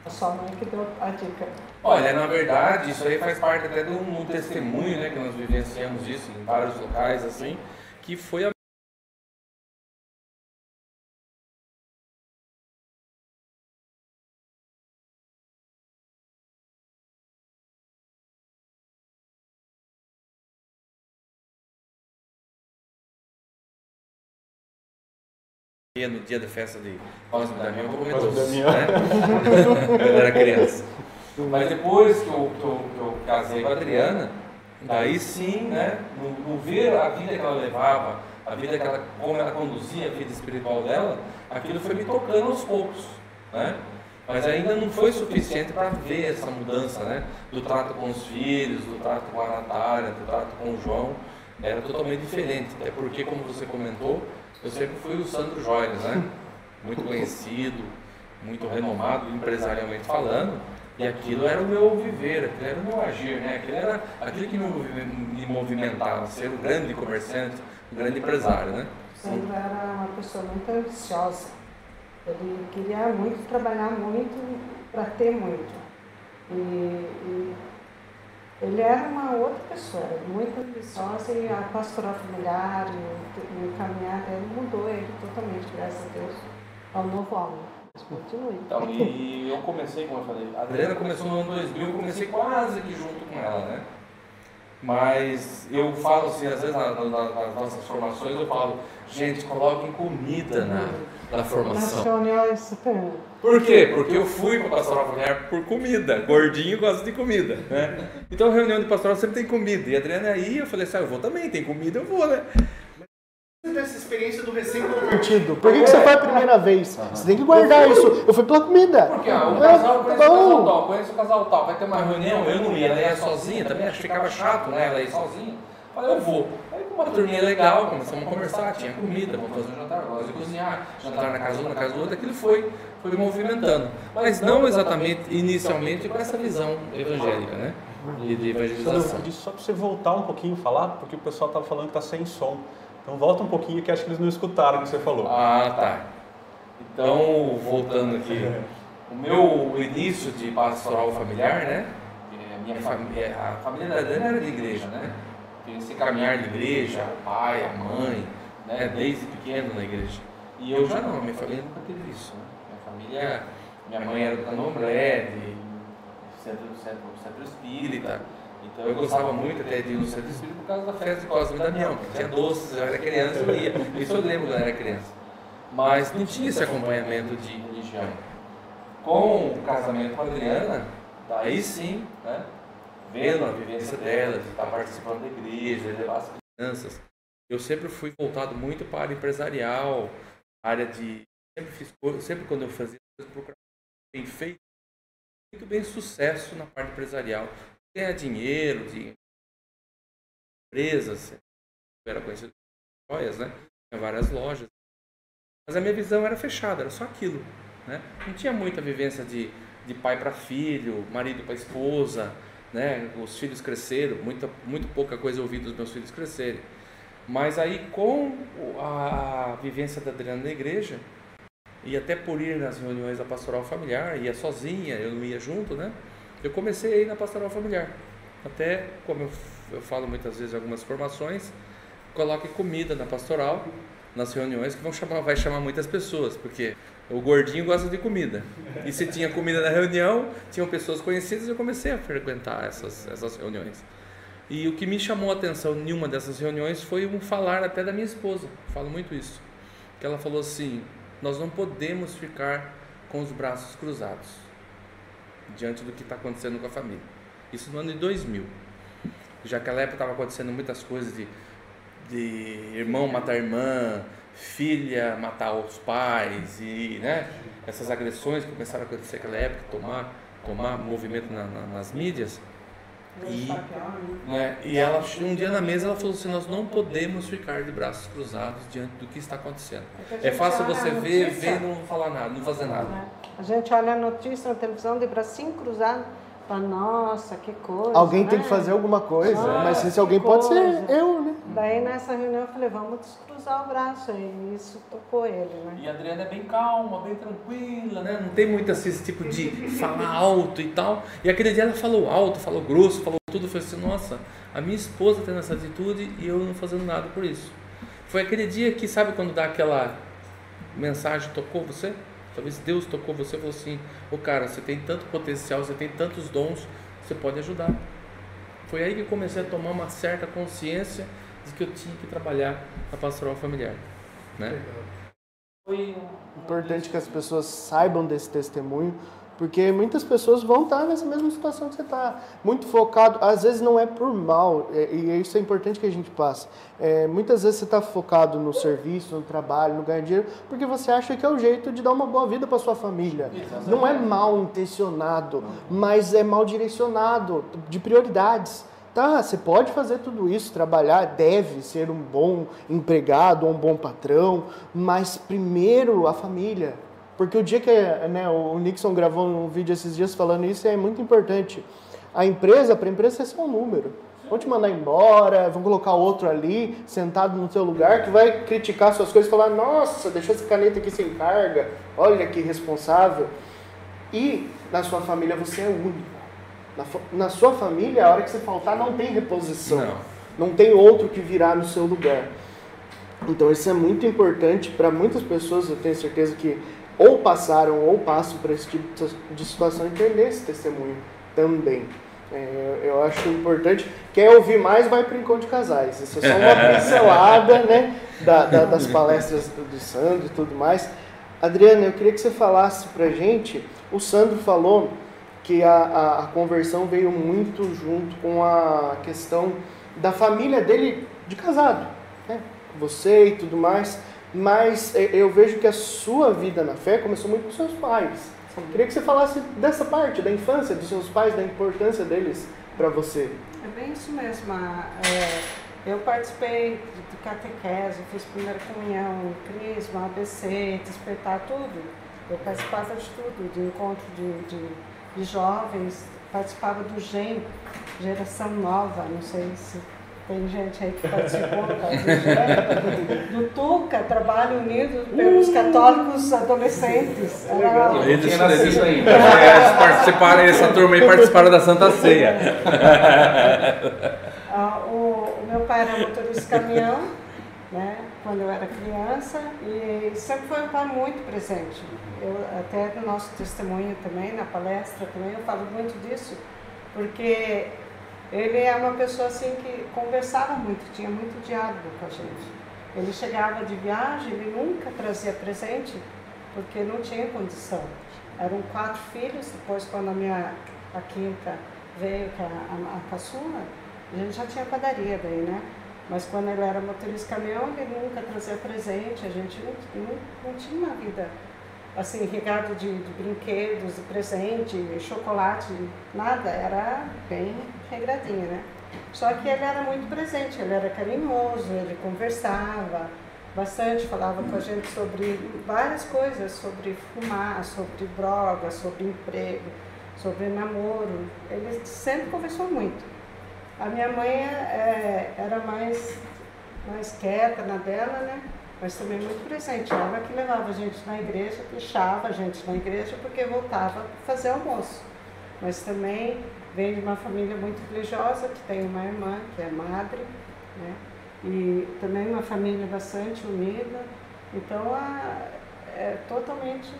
A sua mãe que deu a dica. Olha, na verdade, isso aí faz parte até de um testemunho, né, que nós vivenciamos isso em vários locais, assim, que foi a no dia da festa de Cosme Damião, eu vou comer doce, né? Quando eu era criança. Mas depois que eu, que, eu, que eu casei com a Adriana, daí sim, né, no, no ver a vida que ela levava, a vida que ela, como ela conduzia a vida espiritual dela, aquilo foi me tocando aos poucos, né? Mas ainda não foi suficiente para ver essa mudança, né? Do trato com os filhos, do trato com a Natália, do trato com o João. Era totalmente diferente. Até porque, como você comentou, eu sempre fui o Sandro Joias, né? Muito conhecido, muito renomado, empresarialmente falando. E aquilo era o meu viver, aquilo era o meu agir, né? Aquilo era aquilo que me movimentava, ser um grande comerciante, um grande empresário, né? Sandro era uma pessoa muito ambiciosa. Ele queria muito trabalhar muito para ter muito. E, e, ele era uma outra pessoa, muito ambiciosa e a pastoral familiar e o caminhar dele mudou ele totalmente, graças a Deus, ao novo homem. Então, e eu comecei, como eu falei, a Adriana começou no ano 2000, eu comecei quase que junto com ela, né? Mas eu falo assim, às vezes nas, nas nossas formações, eu falo, gente, coloquem comida na, na formação. Por quê? Porque eu fui para pastoral familiar por comida. Gordinho gosta de comida, né? Então reunião de pastoral sempre tem comida. E a Adriana aí, eu falei assim, ah, eu vou também, tem comida, eu vou, né? Dessa experiência do recém-convertido? Por que, que você foi a primeira vez? Você tem que guardar isso. Eu fui pela comida. Porque ó, o casal, conhece o casal tal, conhece o casal tal, vai ter uma reunião, eu não ia, ela ia sozinha também, acho que ficava chato, né? Ela ia sozinha. Falei, eu vou. Aí com uma turminha legal, começamos a conversar, tinha comida, vamos fazer um jantar, vamos cozinhar, jantar na casa uma, na casa outra, aquilo foi, foi movimentando. Mas não exatamente, inicialmente, com essa visão evangélica, né? De, de evangelização. Só para você voltar um pouquinho e falar, porque o pessoal estava falando que está sem som. Então volta um pouquinho que acho que eles não escutaram o que você falou. Ah, tá. Então, voltando aqui, o meu início de pastoral familiar, né? A minha família, a família da Dani era de igreja, né? Esse caminhar de igreja, o pai, a mãe, né? Desde pequeno na igreja. E eu já não, minha família nunca teve isso. Né? Minha família, minha mãe era do Candomblé, de centro, centro, centro espírita. Então eu gostava muito até de ir no centro espírita por causa da festa de Cosme e Damião. Tinha doces, eu era criança, eu ia. Isso eu lembro quando eu era criança. Mas não tinha esse acompanhamento de religião. Com o casamento com a Adriana, daí sim, né? Vendo a vivência dela, de estar participando da igreja, de levar as crianças. Eu sempre fui voltado muito para a área empresarial, área de. Sempre fiz sempre quando eu fazia coisas, procurava bem feito, muito bem sucesso na parte empresarial ganhar dinheiro, de empresas, era conhecido joias, né? Tinha várias lojas. Mas a minha visão era fechada, era só aquilo. Né? Não tinha muita vivência de, de pai para filho, marido para esposa, né? Os filhos cresceram, muita, muito pouca coisa eu ouvi dos meus filhos crescerem. Mas aí com a vivência da Adriana na igreja, e até por ir nas reuniões da pastoral familiar, ia sozinha, eu não ia junto, né? Eu comecei na pastoral familiar. Até, como eu, eu falo muitas vezes em algumas formações, coloque comida na pastoral, nas reuniões, que vão chamar, vai chamar muitas pessoas, porque o gordinho gosta de comida. E se tinha comida na reunião, tinham pessoas conhecidas, eu comecei a frequentar essas, essas reuniões. E o que me chamou a atenção em uma dessas reuniões foi um falar até da minha esposa. Eu falo muito isso. Que ela falou assim: Nós não podemos ficar com os braços cruzados diante do que está acontecendo com a família. Isso no ano de 2000. Já que naquela época estava acontecendo muitas coisas de, de irmão matar irmã, filha matar os pais e né, essas agressões que começaram a acontecer naquela época, tomar, tomar movimento na, na, nas mídias. E, né, e ela, um dia na mesa, ela falou assim: Nós não podemos ficar de braços cruzados diante do que está acontecendo. É, é fácil você ver, ver e não falar nada, não fazer nada. A gente olha a notícia na televisão de bracinho cruzado. Fala, nossa, que coisa. Alguém né? tem que fazer alguma coisa, ah, mas esse alguém pode ser eu, né? Daí nessa reunião eu falei, vamos descruzar o braço aí. E isso tocou ele, né? E a Adriana é bem calma, bem tranquila, né? Não tem muito assim, esse tipo de falar alto e tal. E aquele dia ela falou alto, falou grosso, falou tudo. Eu falei assim, nossa, a minha esposa tendo essa atitude e eu não fazendo nada por isso. Foi aquele dia que, sabe quando dá aquela mensagem, tocou você? Talvez Deus tocou você e falou assim: Ô oh, cara, você tem tanto potencial, você tem tantos dons, você pode ajudar. Foi aí que eu comecei a tomar uma certa consciência de que eu tinha que trabalhar a pastoral familiar. Né? Foi importante que as pessoas saibam desse testemunho, Porque muitas pessoas vão estar nessa mesma situação que você está, muito focado. Às vezes não é por mal, é, e isso é importante que a gente passe. É, muitas vezes você está focado no serviço, no trabalho, no ganhar dinheiro, porque você acha que é o jeito de dar uma boa vida para sua família. Exatamente. Não é mal intencionado, mas é mal direcionado, de prioridades. Tá, você pode fazer tudo isso, trabalhar, deve ser um bom empregado, um bom patrão, mas primeiro a família. Porque o dia que né, o Nixon gravou um vídeo esses dias falando isso é muito importante. A empresa, para a empresa, é só um número. Vão te mandar embora, vão colocar outro ali, sentado no seu lugar, que vai criticar suas coisas e falar: nossa, deixou essa caneta aqui sem carga, olha que responsável. E na sua família você é único. Na, na, sua família, a hora que você faltar, não tem reposição. Não. não tem outro que virá no seu lugar. Então, isso é muito importante para muitas pessoas. Eu tenho certeza que ou passaram ou passam por esse tipo de situação e entender esse testemunho também. É, eu acho importante. Quer ouvir mais, vai para o Encontro de Casais. Isso é só uma pincelada né, da, da, das palestras do, do Sandro e tudo mais. Adriana, eu queria que você falasse para gente. O Sandro falou que a, a, a, conversão veio muito junto com a questão da família dele de casado, né? você e tudo mais, mas eu vejo que a sua vida na fé começou muito com seus pais. Sim. Queria que você falasse dessa parte, da infância dos seus pais, da importância deles para você. É bem isso mesmo. É, eu participei de catequese, fiz primeira comunhão, crisma, ABC, despertar tudo. Eu participava de tudo, de encontro de, de de jovens, participava do GEM, Geração Nova, não sei se tem gente aí que participou do GEM, do TUCA, Trabalho Unido pelos Católicos Adolescentes. Era... Eles isso ainda. Eles participaram, essa turma aí participaram da Santa Ceia. Ah, o, o meu pai era motorista de caminhão, né? quando eu era criança e sempre foi um pai muito presente. Eu, até no nosso testemunho também, na palestra também, eu falo muito disso, porque ele é uma pessoa assim que conversava muito, tinha muito diálogo com a gente. Ele chegava de viagem, ele nunca trazia presente, porque não tinha condição. Eram quatro filhos, depois quando a minha a quinta veio, que é a, a, a caçula, a gente já tinha padaria daí, né? Mas quando ele era motorista caminhão, ele nunca trazia presente, a gente não, não, não tinha uma vida assim, regado de, de, brinquedos, de presente, chocolate, nada, era bem regradinho, né? Só que ele era muito presente, ele era carinhoso, ele conversava bastante, falava com a gente sobre várias coisas, sobre fumar, sobre droga, sobre emprego, sobre namoro. Ele sempre conversou muito. A minha mãe é, era mais, mais quieta na dela, né? Mas também muito presente. Ela que levava a gente na igreja, deixava a gente na igreja porque voltava fazer almoço. Mas também veio de uma família muito religiosa, que tem uma irmã, que é madre, né? E também uma família bastante unida. Então, a, é totalmente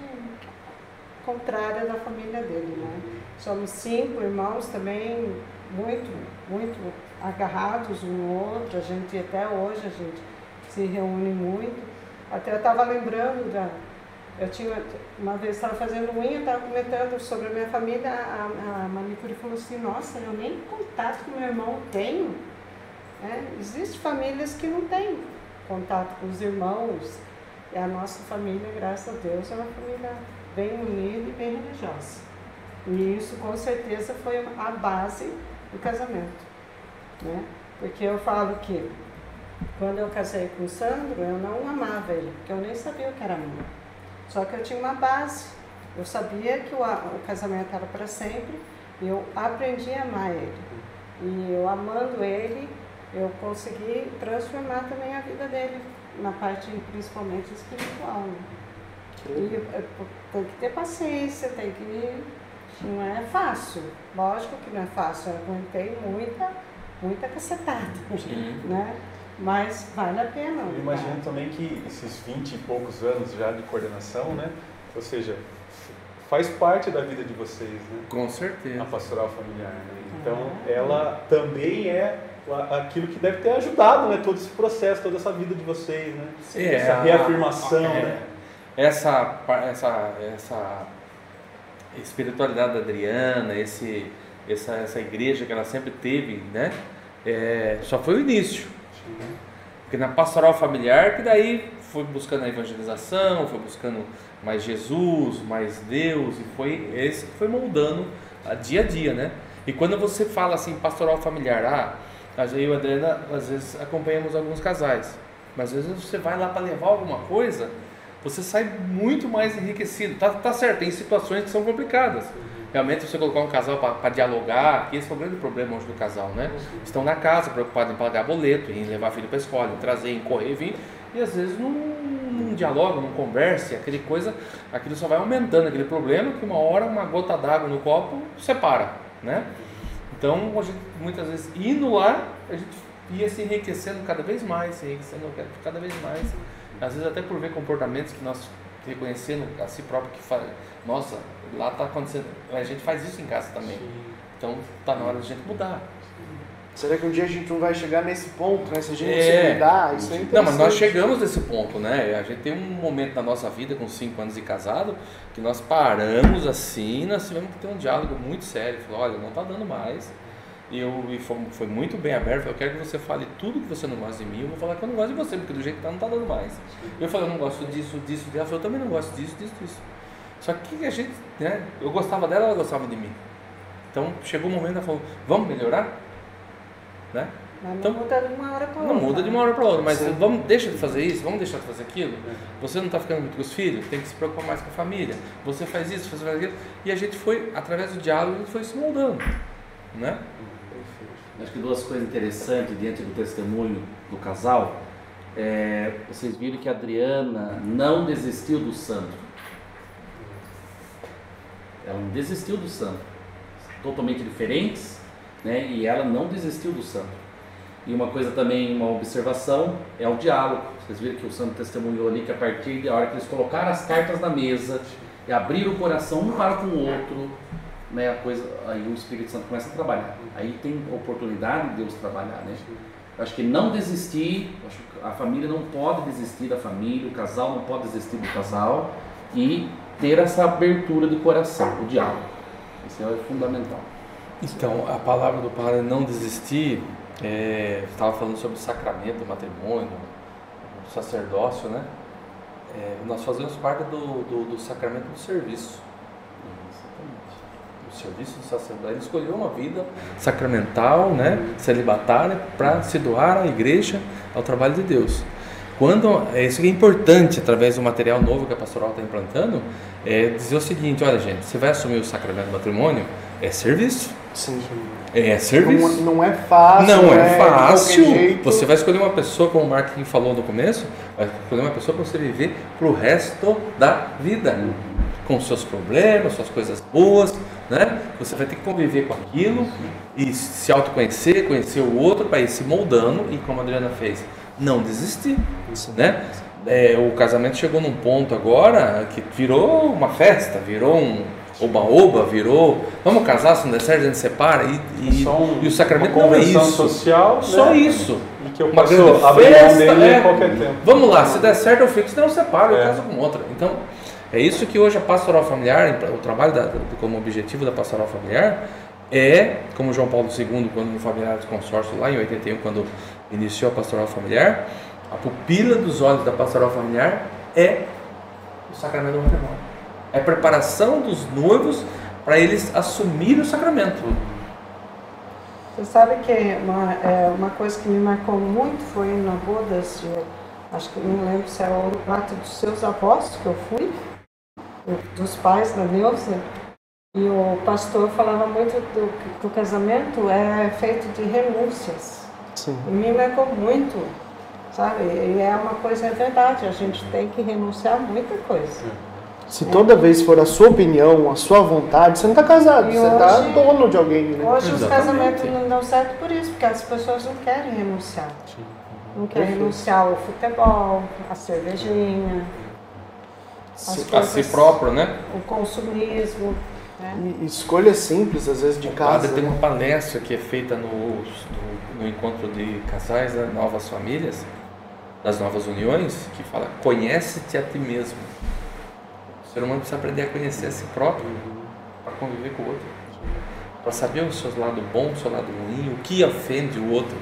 contrária da família dele, né? Somos cinco irmãos também, muito, muito agarrados um no outro, a gente até hoje a gente se reúne muito. Até eu estava lembrando da. Eu tinha, uma vez estava fazendo unha, estava comentando sobre a minha família, a, a manicure falou assim, nossa, eu nem contato com meu irmão tenho. É, Existem famílias que não têm contato com os irmãos. E a nossa família, graças a Deus, é uma família bem unida e bem religiosa. E isso com certeza foi a base do casamento. Né? Porque eu falo que quando eu casei com o Sandro, eu não amava ele, porque eu nem sabia o que era amor. Só que eu tinha uma base. Eu sabia que o, o casamento era para sempre e eu aprendi a amar ele. E eu amando ele, eu consegui transformar também a vida dele, na parte principalmente espiritual. Né? E tem que ter paciência, tem que não é fácil. Lógico que não é fácil. Eu aguentei muita, muita cacetada, né? Mas vale a pena. Eu imagino também que esses 20 e poucos anos já de coordenação, né? Ou seja, faz parte da vida de vocês, né? Com certeza. A pastoral familiar, né? Então, ah, ela também é aquilo que deve ter ajudado, né? Todo esse processo, toda essa vida de vocês, né? É, essa reafirmação, é, né? Essa, essa, essa espiritualidade da Adriana, esse, essa, essa igreja que ela sempre teve, né? É, só foi o início. Porque na pastoral familiar, que daí foi buscando a evangelização, foi buscando mais Jesus, mais Deus, e foi esse que foi moldando a dia a dia, né? E quando você fala assim, pastoral familiar, ah, eu e a Adriana às vezes acompanhamos alguns casais, mas às vezes você vai lá para levar alguma coisa, você sai muito mais enriquecido. Tá, tá certo, tem situações que são complicadas. Realmente você colocar um casal para dialogar, que esse é o grande problema hoje do casal, né? Estão na casa, preocupados em pagar boleto, em levar filho para escola, em trazer, em correr, vir, e às vezes não, não dialogam, não conversam, aquele coisa, aquilo só vai aumentando aquele problema que uma hora uma gota d'água no copo separa, né? Então, a gente, muitas vezes, indo lá, a gente ia se enriquecendo cada vez mais, se enriquecendo cada vez mais. Às vezes até por ver comportamentos que nós reconhecendo a si próprio que faz, nossa, lá está acontecendo, a gente faz isso em casa também. Então, está na hora de a gente mudar. Será que um dia a gente não vai chegar nesse ponto, né? Se a gente é. se cuidar, isso é interessante. Não, mas nós chegamos nesse ponto, né? A gente tem um momento na nossa vida, com cinco anos de casado, que nós paramos assim, nós tivemos que ter um diálogo muito sério. Falou, olha, não está dando mais. E eu e foi, foi, muito bem aberto. Eu quero que você fale tudo que você não gosta de mim. Eu vou falar que eu não gosto de você, porque do jeito que tá, não está dando mais. Eu falei, eu não gosto disso, disso, disso. Ela falou, eu também não gosto disso, disso, disso. Só que a gente, né? Eu gostava dela, ela gostava de mim. Então chegou o um momento, ela falou, vamos melhorar? Né? Mas não então, muda de uma hora para outra. Não muda de uma hora para outra, mas vamos, deixa de fazer isso, vamos deixar de fazer aquilo. Você não está ficando muito com os filhos, tem que se preocupar mais com a família. Você faz isso, você faz aquilo. E a gente foi, através do diálogo, a gente foi se moldando. Né? Acho que duas coisas interessantes diante do testemunho do casal. É, vocês viram que a Adriana não desistiu do santo. Ela não desistiu do santo. Totalmente diferentes, né? E ela não desistiu do santo. E uma coisa também, uma observação, é o diálogo. Vocês viram que o santo testemunhou ali que a partir da hora que eles colocaram as cartas na mesa e abriram o coração um para com o outro, né, a coisa, aí o Espírito Santo começa a trabalhar. Aí tem oportunidade de Deus trabalhar, né? Acho que não desistir, a família não pode desistir da família, o casal não pode desistir do casal e ter essa abertura de coração, o diálogo. Isso é fundamental. Então, a palavra do Padre não desistir, é, estava falando sobre o sacramento, o matrimônio, o sacerdócio, né? É, nós fazemos parte do, do, do, sacramento do serviço. O serviço do sacerdote. Ele escolheu uma vida sacramental, né? celibatária, para se doar à igreja, ao trabalho de Deus. Quando, é isso que é importante, através do material novo que a pastoral está implantando, é dizer o seguinte: olha, gente, você vai assumir o sacramento do matrimônio, é serviço. Sim. É serviço. Não, não é fácil. Não é, é fácil. Você vai escolher uma pessoa, como o Marquinhos falou no começo, vai escolher uma pessoa para você viver para o resto da vida. Com seus problemas, suas coisas boas, né? Você vai ter que conviver com aquilo e se autoconhecer, conhecer o outro para ir se moldando e como a Adriana fez, não desistir, Isso. né? É, o casamento chegou num ponto agora que virou uma festa, virou um, oba-oba, virou, vamos casar, se não der certo, a gente separa. E, e, um, e o sacramento não é isso. social, Só né? isso. E que eu uma grande festa, é, qualquer tempo. Vamos lá, se der certo eu fico, se não eu separo, eu é. caso com outra. Então, é isso que hoje a pastoral familiar, o trabalho da, como objetivo da pastoral familiar é, como João Paulo II, quando no Familiares Consórcio, lá em 81, quando iniciou a pastoral familiar, a pupila dos olhos da pastoral familiar é o sacramento do matrimônio é preparação dos noivos para eles assumirem o sacramento. Você sabe que uma, é, uma coisa que me marcou muito foi na boda, acho que não lembro se era o prato dos seus avós, que eu fui, dos pais da Neuza, e o pastor falava muito do que o casamento é feito de renúncias. Sim. E me marcou muito, sabe? E é uma coisa, é verdade, a gente tem que renunciar a muita coisa. Se toda vez for a sua opinião, a sua vontade, você não está casado, e você está dono de alguém. Né? Hoje Exatamente. os casamentos não dão certo por isso, porque as pessoas não querem renunciar. Não querem renunciar ao futebol, à cervejinha, a si próprio, né? O consumismo. Né? E escolhas simples, às vezes, de casa. Padre, tem né? uma palestra que é feita no, no, no encontro de casais, né? novas famílias, das novas uniões, que fala: conhece-te a ti mesmo ser humano precisa aprender a conhecer a si próprio. para conviver com o outro. Para saber o seu lado bom, o seu lado ruim, o que ofende o outro,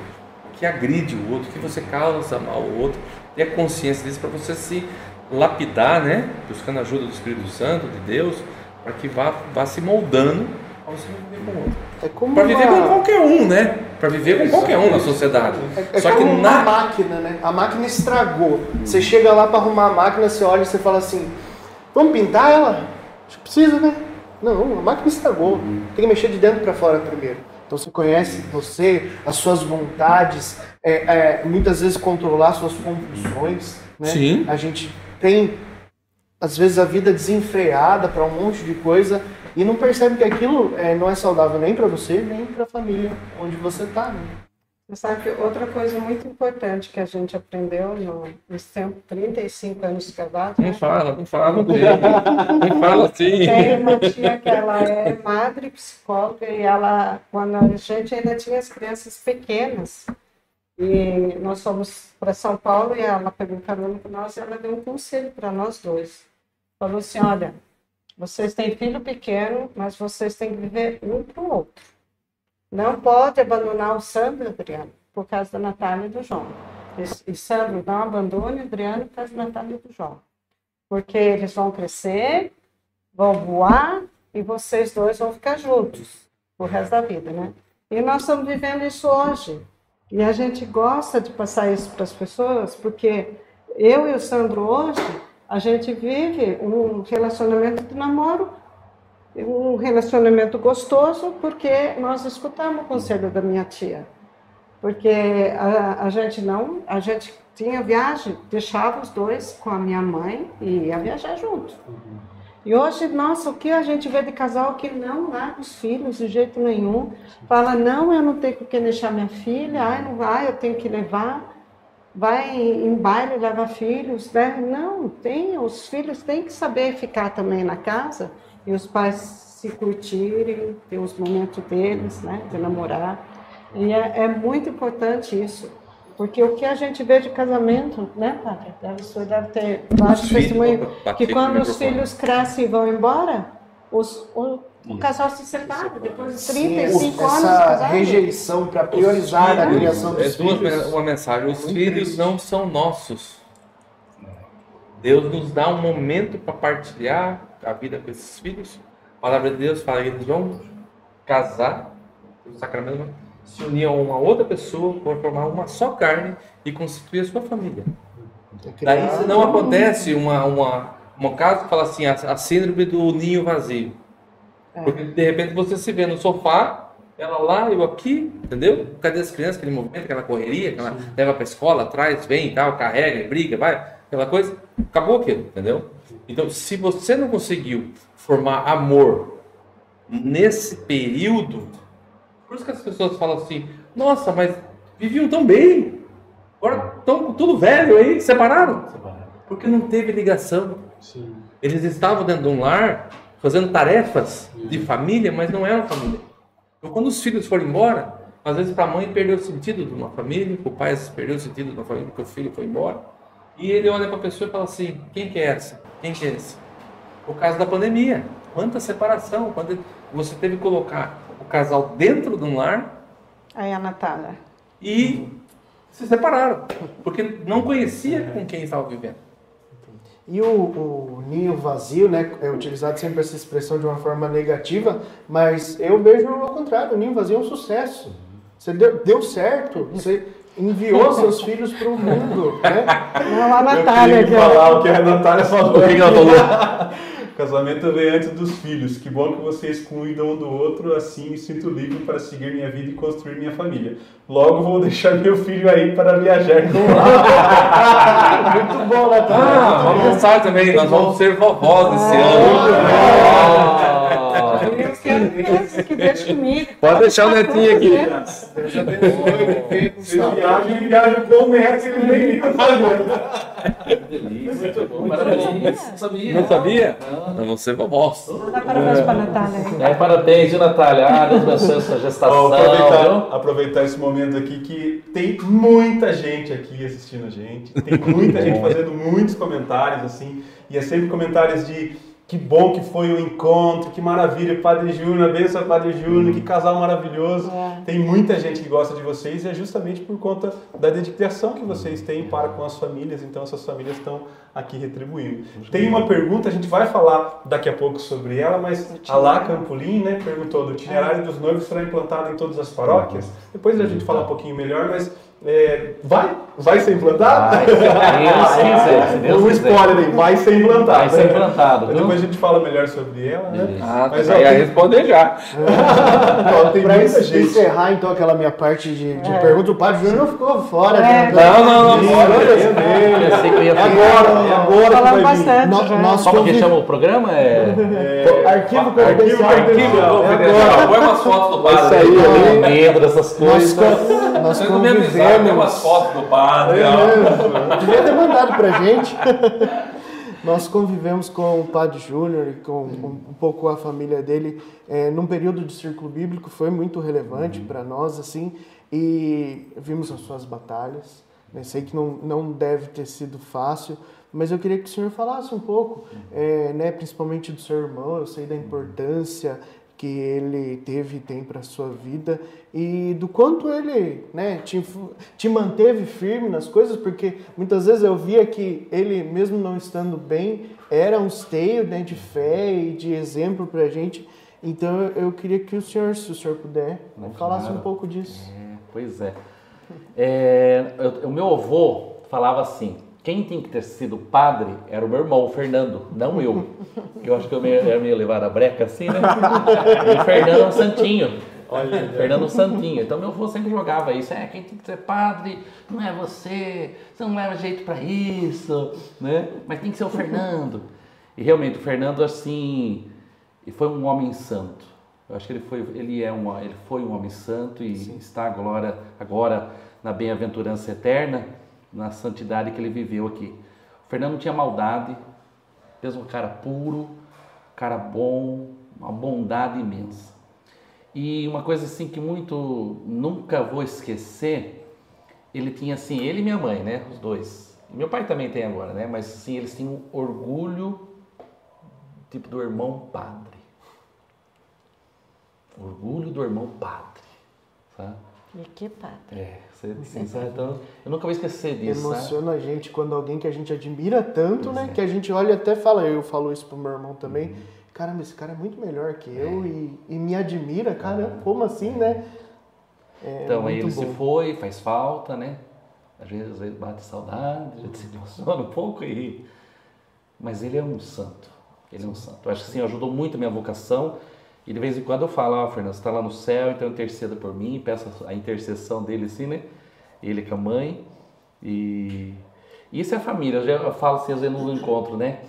o que agride o outro, o que você causa mal ao outro. Ter consciência disso para você se lapidar, né? Buscando a ajuda do Espírito Santo, de Deus, para que vá, vá se moldando ao você viver com o outro. É Para viver uma- com qualquer um, né? Para viver com qualquer um na sociedade. É Só que na máquina, né? A máquina estragou. Você chega lá para arrumar a máquina, você olha e você fala assim: vamos pintar ela? Que precisa, né? Não, a máquina estragou. Tem que mexer de dentro para fora primeiro. Então você conhece você, as suas vontades, é, é, muitas vezes controlar suas compulsões. Né? Sim. A gente tem, às vezes, a vida desenfreada para um monte de coisa e não percebe que aquilo é, não é saudável nem para você, nem para a família onde você está. Né? Você sabe que outra coisa muito importante que a gente aprendeu no, nos tempos, 35 anos de casado, né? Não fala, não fala dele. Não fala assim. Tem uma tia que ela é madre psicóloga e ela, quando a gente ainda tinha as crianças pequenas, e nós fomos para São Paulo e ela pegou carona com nós e ela deu um conselho para nós dois. Falou assim, olha, vocês têm filho pequeno, mas vocês têm que viver um para o outro. Não pode abandonar o Sandro Adriano por causa da Natália e do João. E, e Sandro, não abandone o Adriano por causa da Natália e do João. Porque eles vão crescer, vão voar e vocês dois vão ficar juntos o resto da vida, né? E nós estamos vivendo isso hoje. E a gente gosta de passar isso para as pessoas, porque eu e o Sandro hoje, a gente vive um relacionamento de namoro, um relacionamento gostoso, porque nós escutamos o conselho da minha tia. Porque a, a gente não, a gente tinha viagem, deixava os dois com a minha mãe e ia viajar junto. E hoje, nossa, o que a gente vê de casal que não larga os filhos de jeito nenhum. Fala, não, eu não tenho com quem deixar minha filha, ai, não vai, eu tenho que levar. Vai em baile, leva filhos, né? Não, tem, os filhos têm que saber ficar também na casa e os pais se curtirem, ter os momentos deles, né, de namorar. E é, é muito importante isso. Porque o que a gente vê de casamento, né, padre? Deve, o senhor deve ter vários testemunhos, que quando os filhos crescem e vão embora, os, o, o casal se separa depois de 35 anos de essa casado. rejeição para priorizar a criação É dos duas, filhos. uma mensagem. Os Muito filhos triste. não são nossos. Deus nos dá um momento para partilhar a vida com esses filhos. A palavra de Deus fala que eles vão casar, o sacramento, se unir a uma outra pessoa para formar uma só carne e constituir a sua família. Daí se não acontece uma, uma, um caso que fala assim, a, a síndrome do ninho vazio. Porque de repente você se vê no sofá, ela lá, eu aqui, entendeu? Cadê as crianças, aquele movimento, aquela correria, que ela leva para escola, traz, vem e tal, carrega, briga, vai, aquela coisa. Acabou aquilo, entendeu? Então, se você não conseguiu formar amor nesse período, por isso que as pessoas falam assim, nossa, mas viviam tão bem, agora estão tudo velho aí, separaram. Porque não teve ligação. Eles estavam dentro de um lar, fazendo tarefas de família, mas não eram família. Então, quando os filhos foram embora, às vezes para a mãe perdeu o sentido de uma família, para o pai perdeu o sentido de uma família, porque o filho foi embora. E ele olha para a pessoa e fala assim: quem que é essa? Quem que é esse? O caso da pandemia. Quanta separação, quando você teve que colocar o casal dentro de um lar Aí a Natália. e se separaram, porque não conhecia com quem estava vivendo. E o, o ninho vazio, né, é utilizado sempre essa expressão de uma forma negativa, mas eu vejo ao contrário, o ninho vazio é um sucesso. Você deu, deu certo, você enviou seus filhos para o mundo, né? Não, a Eu Natália. tenho que que- falar o que a Natália falou. O que ela falou? Casamento vem antes dos filhos. Que bom que vocês cuidam um do outro, assim me sinto livre para seguir minha vida e construir minha família. Logo vou deixar meu filho aí para viajar com Muito bom, Natália. Ah, vamos pensar também, nós vamos ser vovós esse ano. Que comigo. Pode deixar o netinho aqui. Deus abençoe, viver com Vocês saúde. viajam e viajam com o neto e nem Parabéns. Não sabia. Não sabia? Nós vamos ser vovós. Dá parabéns para a Natália. É, parabéns, viu, Natália? Ah, Deus abençoe a sua gestação. Aproveitar, aproveitar esse momento aqui que tem muita gente aqui assistindo a gente, tem muita gente fazendo muitos comentários assim, e é sempre comentários de que bom que foi o encontro, que maravilha, Padre Júnior, benção Padre Júnior, que casal maravilhoso. É. Tem muita gente que gosta de vocês e é justamente por conta da dedicação que vocês têm para com as famílias, então essas famílias estão aqui retribuindo. Tem uma pergunta, a gente vai falar daqui a pouco sobre ela, mas a Lá Campolim né, perguntou, do itinerário dos noivos será implantado em todas as paróquias? Depois a gente fala um pouquinho melhor, mas é, vai? Vai ser implantado? Vai, se Deus quiser, se Deus um spoiler aí, vai ser implantado. Vai ser implantado, Mas viu? depois a gente fala melhor sobre ela, né? Beleza. Ah, Mas, já ó, ia tem- responder já. Ó, tem Pra muita gente. encerrar então aquela minha parte de, de É. pergunta, o Padre Júnior não ficou fora. É. né? Não, não, não. Deus dele. Eu sei que ia É ficar. agora, é agora que Falando bastante Só porque convi- chama o programa é. É, Arquivo Arquivo confidencial. Arquivo É confidencial. Põe umas fotos do padre. Isso aí, aí. Eu tenho medo dessas Nós, coisas. co- nós não avisaram, tem umas fotos do padre. ó. Devia ter mandado pra gente. Nós convivemos com o Padre Júnior e com, com um pouco a família dele é, num período de círculo bíblico, foi muito relevante para nós, assim, e vimos as suas batalhas. né? Sei que não, não deve ter sido fácil, mas eu queria que o senhor falasse um pouco, é, né, principalmente do seu irmão, eu sei da importância que ele teve e tem para a sua vida e do quanto ele né, te, te manteve firme nas coisas, porque muitas vezes eu via que ele, mesmo não estando bem, era um esteio né, de fé e de exemplo para a gente. Então eu, queria que o senhor, se o senhor puder, né, falasse claro. um pouco disso. É, pois é. É, eu- o meu avô falava assim: quem tem que ter sido padre era o meu irmão, o Fernando, não eu. Eu acho que eu meio, era meio levado a breca assim, né? E o Fernando é um santinho. Olha, Fernando Santinho. Então meu avô sempre jogava isso. É, quem tem que ser padre não é você, você não leva jeito pra isso, né? Mas tem que ser o Fernando. E realmente o Fernando assim, e foi um homem santo. Eu acho que ele foi, ele é um, ele foi um homem santo e está agora, agora na bem-aventurança eterna, na santidade que ele viveu aqui. O Fernando tinha maldade, mesmo um cara puro, cara bom, uma bondade imensa. E uma coisa assim que muito nunca vou esquecer, ele tinha assim, ele e minha mãe, né, os dois. Meu pai também tem agora, né, mas assim, eles tinham orgulho tipo do irmão padre. Orgulho do irmão padre, sabe? E que padre. É, assim, sabe? Então, eu nunca vou esquecer disso? Emociona a gente quando alguém que a gente admira tanto, Pois né? é. Que a gente olha e até fala, eu falo isso pro meu irmão também. Caramba, esse cara é muito melhor que eu e, e me admira, caramba, como assim, né? É Então aí ele se bom. foi, faz falta, né? Às vezes, às vezes bate saudade, a gente se emociona um pouco e... Mas ele é um santo, ele é um santo. Eu acho que assim, ajudou muito a minha vocação e de vez em quando eu falo, ó Fernando, você está lá no céu, então interceda por mim, peço a intercessão dele assim, né? Ele com a mãe e... Isso é a família, eu, já, falo assim, às vezes no encontro, né?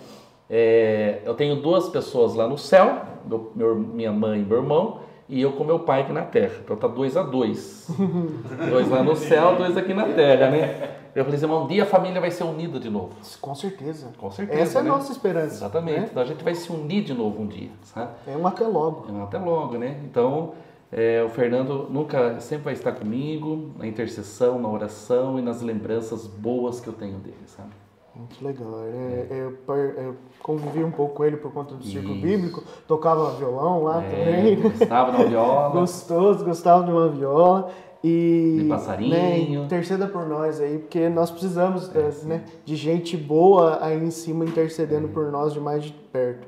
É, eu tenho duas pessoas lá no céu, meu- meu- minha mãe e meu irmão, e eu com meu pai aqui na terra. Então tá dois a dois. dois lá no céu, dois aqui na terra, né? Eu falei assim, um dia a família vai ser unida de novo. Com certeza. Com certeza. Essa é a né? nossa esperança. Exatamente. né? Então a gente vai se unir de novo um dia, sabe? É um até logo. É, Até logo, né? Então, é, o Fernando nunca, sempre vai estar comigo na intercessão, na oração e nas lembranças boas que eu tenho dele, sabe? Muito legal. É, eu, par- eu convivi um pouco com ele por conta do círculo Isso. bíblico, tocava violão lá É, também. Gostava da viola. Gostoso, gostava de uma viola. E, De passarinho. Né, interceda por nós aí, porque nós precisamos das, né, de gente boa aí em cima intercedendo por nós de mais de perto.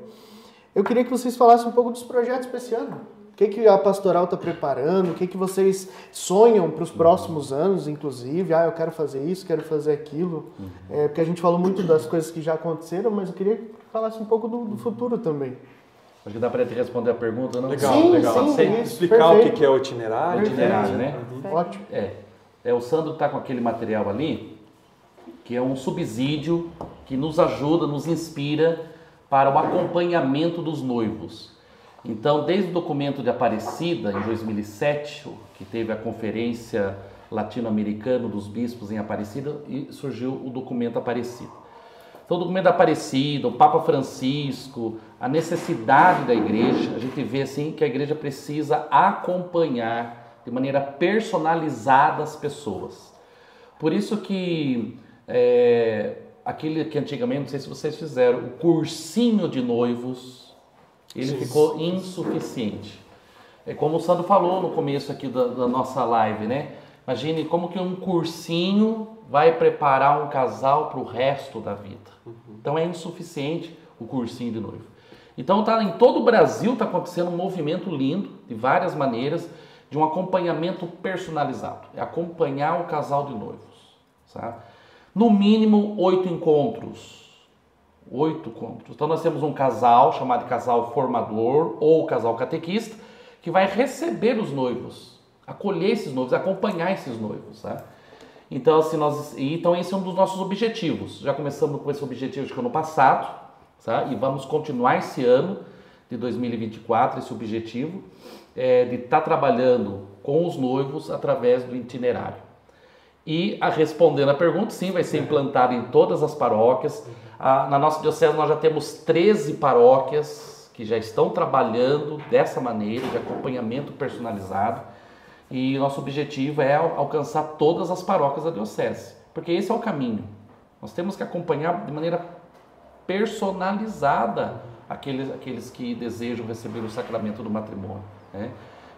Eu queria que vocês falassem um pouco dos projetos para esse ano. O que, que a pastoral está preparando? O que, que vocês sonham para os próximos anos, inclusive? Ah, eu quero fazer isso, quero fazer aquilo. É, porque a gente falou muito das coisas que já aconteceram, mas eu queria que falasse um pouco do, do futuro também. Acho que dá para te responder a pergunta, não? Legal, sim, legal. sim, Sim, isso, Explicar o perfeito. que que é o itinerário. Itinerário, né? Ótimo. É. é o Sandro está com aquele material ali, que é um subsídio que nos ajuda, nos inspira para o acompanhamento dos noivos. Então, desde o documento de Aparecida, em 2007, que teve a conferência latino-americana dos bispos em Aparecida, e surgiu o documento Aparecida. Então, o documento da Aparecida, o Papa Francisco, a necessidade da igreja, a gente vê assim que a igreja precisa acompanhar de maneira personalizada as pessoas. Por isso que é, aquele que antigamente, não sei se vocês fizeram, o cursinho de noivos, ele ficou insuficiente. É como o Sandro falou no começo aqui da, da nossa live, né? Imagine como que um cursinho vai preparar um casal para o resto da vida. Então é insuficiente o cursinho de noivo. Então tá em todo o Brasil está acontecendo um movimento lindo de várias maneiras de um acompanhamento personalizado. É acompanhar o casal de noivos, sabe? No mínimo oito encontros. Oito encontros. Então nós temos um casal chamado casal formador ou casal catequista que vai receber os noivos, acolher esses noivos, acompanhar esses noivos, sabe? Então, assim, nós, então esse é um dos nossos objetivos. Já começamos com esse objetivo de ano passado, tá? e vamos continuar esse ano de 2024, esse objetivo é, de estar tá trabalhando com os noivos através do itinerário. E a, respondendo a pergunta, sim, vai ser implantado em todas as paróquias. A, na nossa diocese nós já temos 13 paróquias que já estão trabalhando dessa maneira, de acompanhamento personalizado. E nosso objetivo é alcançar todas as paróquias da diocese, porque esse é o caminho. Nós temos que acompanhar de maneira personalizada aqueles, aqueles que desejam receber o sacramento do matrimônio. Né?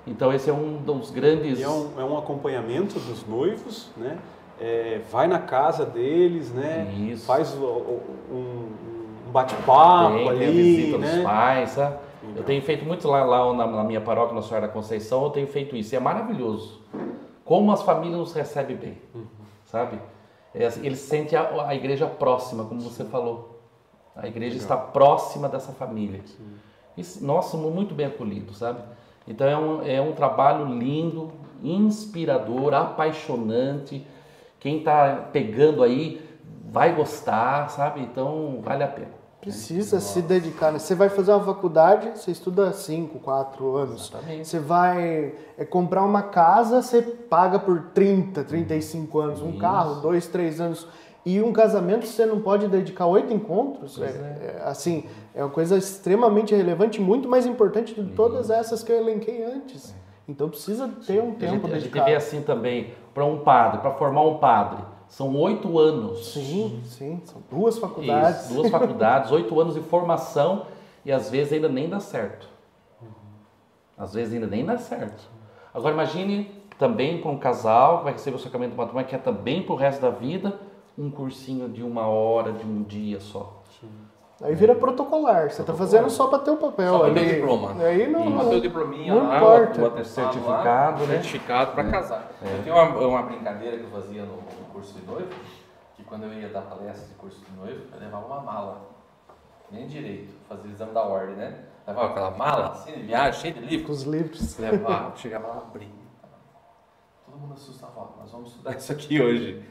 Então esse é um dos grandes. É um, é um acompanhamento dos noivos, né? É, vai na casa deles, né? Isso. Faz um, um bate-papo ali, a visita né? dos pais, sabe? Eu tenho feito muito lá, lá na, na, minha paróquia, na Senhora da Conceição, eu tenho feito isso. E é maravilhoso. Como as famílias nos recebem bem, uhum. sabe? É, assim, eles sentem a, a, igreja próxima, como você falou. A igreja Legal. está próxima dessa família. Nós somos muito bem acolhidos, sabe? Então é um, é um trabalho lindo, inspirador, apaixonante. Quem está pegando aí vai gostar, sabe? Então vale a pena. Precisa Nossa. se dedicar. Né? Você vai fazer uma faculdade, você estuda 5, 4 anos. Exatamente. Você vai é, comprar uma casa, você paga por 30, 35 anos. Um Isso. carro, 2, 3 anos. E um casamento você não pode dedicar oito encontros. É, é. é, assim, é uma coisa extremamente relevante, muito mais importante de todas essas que eu elenquei antes. É. Então precisa ter um tempo a gente, dedicado. A gente vê assim também, para um padre, para formar um padre são oito anos. Sim, sim. São duas faculdades. Isso, duas faculdades, oito anos de formação e às vezes ainda nem dá certo. Às vezes ainda nem dá certo. Agora imagine também para um casal que vai receber o sacramento do matrimônio, que é também para o resto da vida, um cursinho de uma hora, de um dia só. Aí vira protocolar, você está fazendo só para ter o papel. Só o diploma. Aí não. Para ter o diplominha não lá, importa. o certificado, né? certificado para é. casar. É. Eu tenho uma, uma, brincadeira que eu fazia no, no, curso de noivo, que quando eu ia dar palestra de curso de noivo, eu levava uma mala, nem direito, fazia o exame da ordem, né? Levava aquela mala assim de viagem, cheia de livros. Os livros. Levava, chegava lá, abria. Todo mundo assustava, nós vamos estudar isso aqui hoje.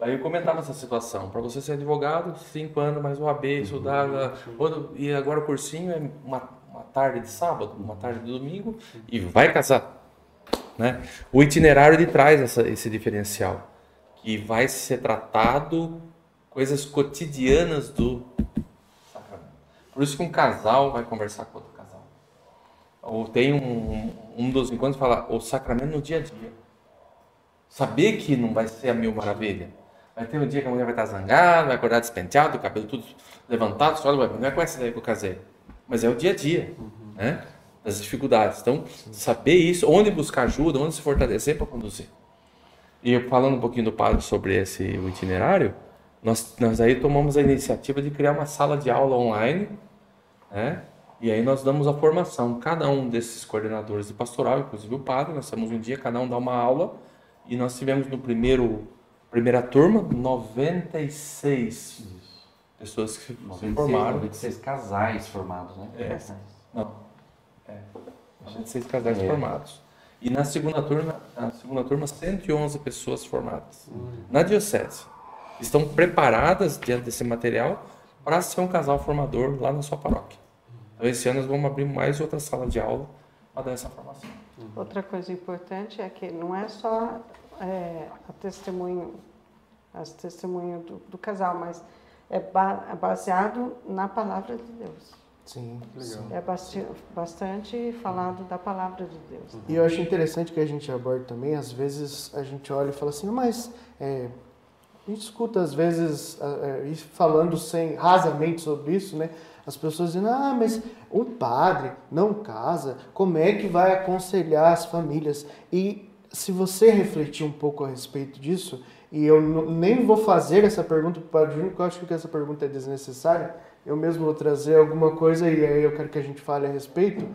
Aí eu comentava essa situação. Para você ser advogado, cinco anos mais o AB, estudar. Uhum. E agora o cursinho é uma, uma tarde de sábado, uma tarde de domingo, e vai casar. Né? O itinerário de traz essa, esse diferencial, que vai ser tratado coisas cotidianas do sacramento. Por isso que um casal vai conversar com outro casal. Ou tem um, um dos encontros que fala o sacramento no dia a dia. Saber que não vai ser a mil maravilha Vai ter um dia que a mulher vai estar zangada, vai acordar despenteado, o cabelo tudo levantado, só não é com essa ideia que eu casei. Mas é o dia a dia, uhum. né? Das dificuldades. Então, saber isso, onde buscar ajuda, onde se fortalecer para conduzir. E falando um pouquinho do padre sobre esse itinerário, nós, nós aí tomamos a iniciativa de criar uma sala de aula online, né? E aí nós damos a formação. Cada um desses coordenadores de pastoral, inclusive o padre, nós temos um dia, cada um dá uma aula. E nós tivemos no primeiro Primeira turma, 96 Isso. pessoas que 96, se formaram. 96 casais formados, né? É. Não. É. 96 casais é. formados. E na segunda turma, na segunda turma, 111 pessoas formadas. Hum. Na diocese. Estão preparadas diante desse material para ser um casal formador lá na sua paróquia. Então, esse ano nós vamos abrir mais outra sala de aula para dar essa formação. Outra coisa importante é que não é só é, a testemunho, as testemunhas do, do casal, mas é, é, baseado na palavra de Deus. Sim, legal. É bastante, bastante falado da palavra de Deus. E eu acho interessante que a gente aborda também, às vezes a gente olha e fala assim, mas é, A gente escuta às vezes, uh, falando sem rasamente sobre isso, né? As pessoas dizendo, ah, mas o padre não casa, como é que vai aconselhar as famílias? E se você refletir um pouco a respeito disso, e eu nem vou fazer essa pergunta para o Júnior, porque eu acho que essa pergunta é desnecessária, eu mesmo vou trazer alguma coisa e aí eu quero que a gente fale a respeito.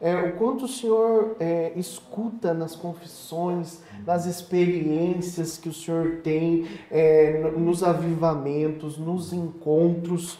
É, o quanto o senhor é, escuta nas confissões, nas experiências que o senhor tem, é, nos avivamentos, nos encontros.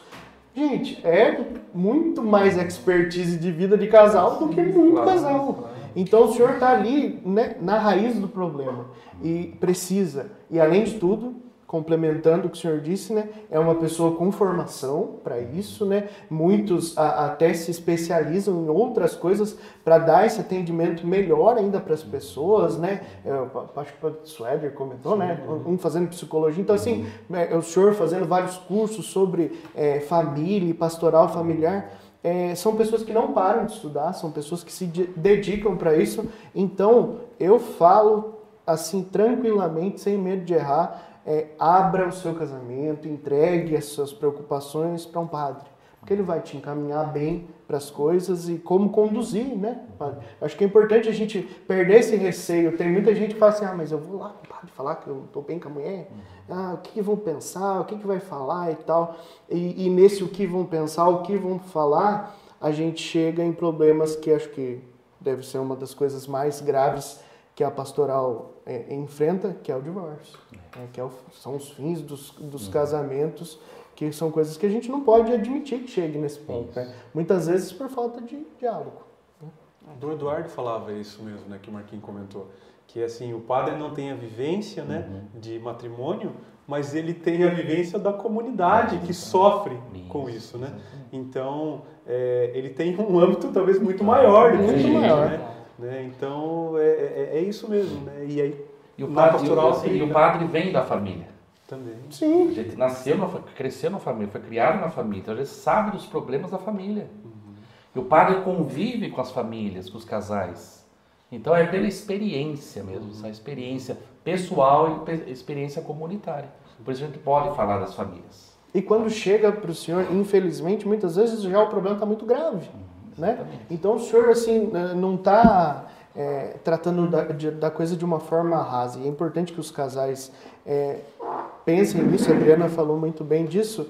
Gente, é muito mais expertise de vida de casal do que muito casal. Então o senhor está ali né, na raiz do problema e precisa. E além de tudo, complementando o que o senhor disse, né, é uma pessoa com formação para isso, né? Muitos a, até se especializam em outras coisas para dar esse atendimento melhor ainda para as pessoas, né? Eu, acho que o Sweder comentou, né? Um fazendo psicologia. Então, assim, é, o senhor fazendo vários cursos sobre é, família pastoral familiar. É, são pessoas que não param de estudar, são pessoas que se dedicam para isso. Então, eu falo assim tranquilamente, sem medo de errar, é, abra o seu casamento, entregue as suas preocupações para um padre, porque ele vai te encaminhar bem para as coisas e como conduzir, né? Acho que é importante a gente perder esse receio. Tem muita gente que fala assim, ah, mas eu vou lá, padre, falar que eu estou bem com a mulher, ah, o que, que, vão pensar, o que, que vai falar e tal. E, e nesse o que vão pensar, o que vão falar, a gente chega em problemas que acho que deve ser uma das coisas mais graves que a pastoral é, enfrenta, que é o divórcio, é. que é o, são os fins dos, dos uhum. casamentos, que são coisas que a gente não pode admitir que chegue nesse ponto, né? muitas vezes por falta de diálogo. Né? Do Eduardo falava isso mesmo, né, que o Marquinhos comentou, que assim o padre não tem a vivência, né, uhum. de matrimônio, mas ele tem a vivência da comunidade que sofre com isso, né? Então é, ele tem um âmbito talvez muito maior do que muito maior. Né? Né? Então é, é, é, isso mesmo. Né? E aí e o, padre, pastoral, assim, e o padre vem da família. Também. Sim. A gente nasceu, na, cresceu na família, foi criado na família, então ele sabe dos problemas da família. Uhum. E o padre convive com as famílias, com os casais. Então é pela experiência mesmo, essa experiência pessoal e experiência comunitária. Por isso a gente pode falar das famílias. E quando chega para o senhor, infelizmente, muitas vezes já o problema está muito grave. Uhum. Né? Então o senhor assim né, não está é, tratando da, de, da, coisa de uma forma rasa. E é importante que os casais é, pensem nisso. A Adriana falou muito bem disso.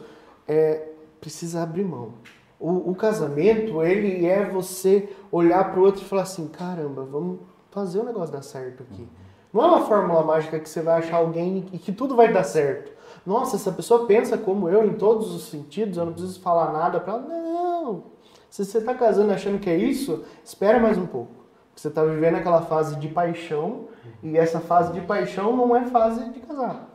É, precisa abrir mão. O, o, casamento ele é você olhar para o outro e falar assim, caramba, vamos fazer o negócio dar certo aqui. Não é uma fórmula mágica que você vai achar alguém e que tudo vai dar certo. Nossa, essa pessoa pensa como eu em todos os sentidos, eu não preciso falar nada para ela. Não, se você está casando achando que é isso, espera mais um pouco. Você está vivendo aquela fase de paixão e essa fase de paixão não é fase de casar.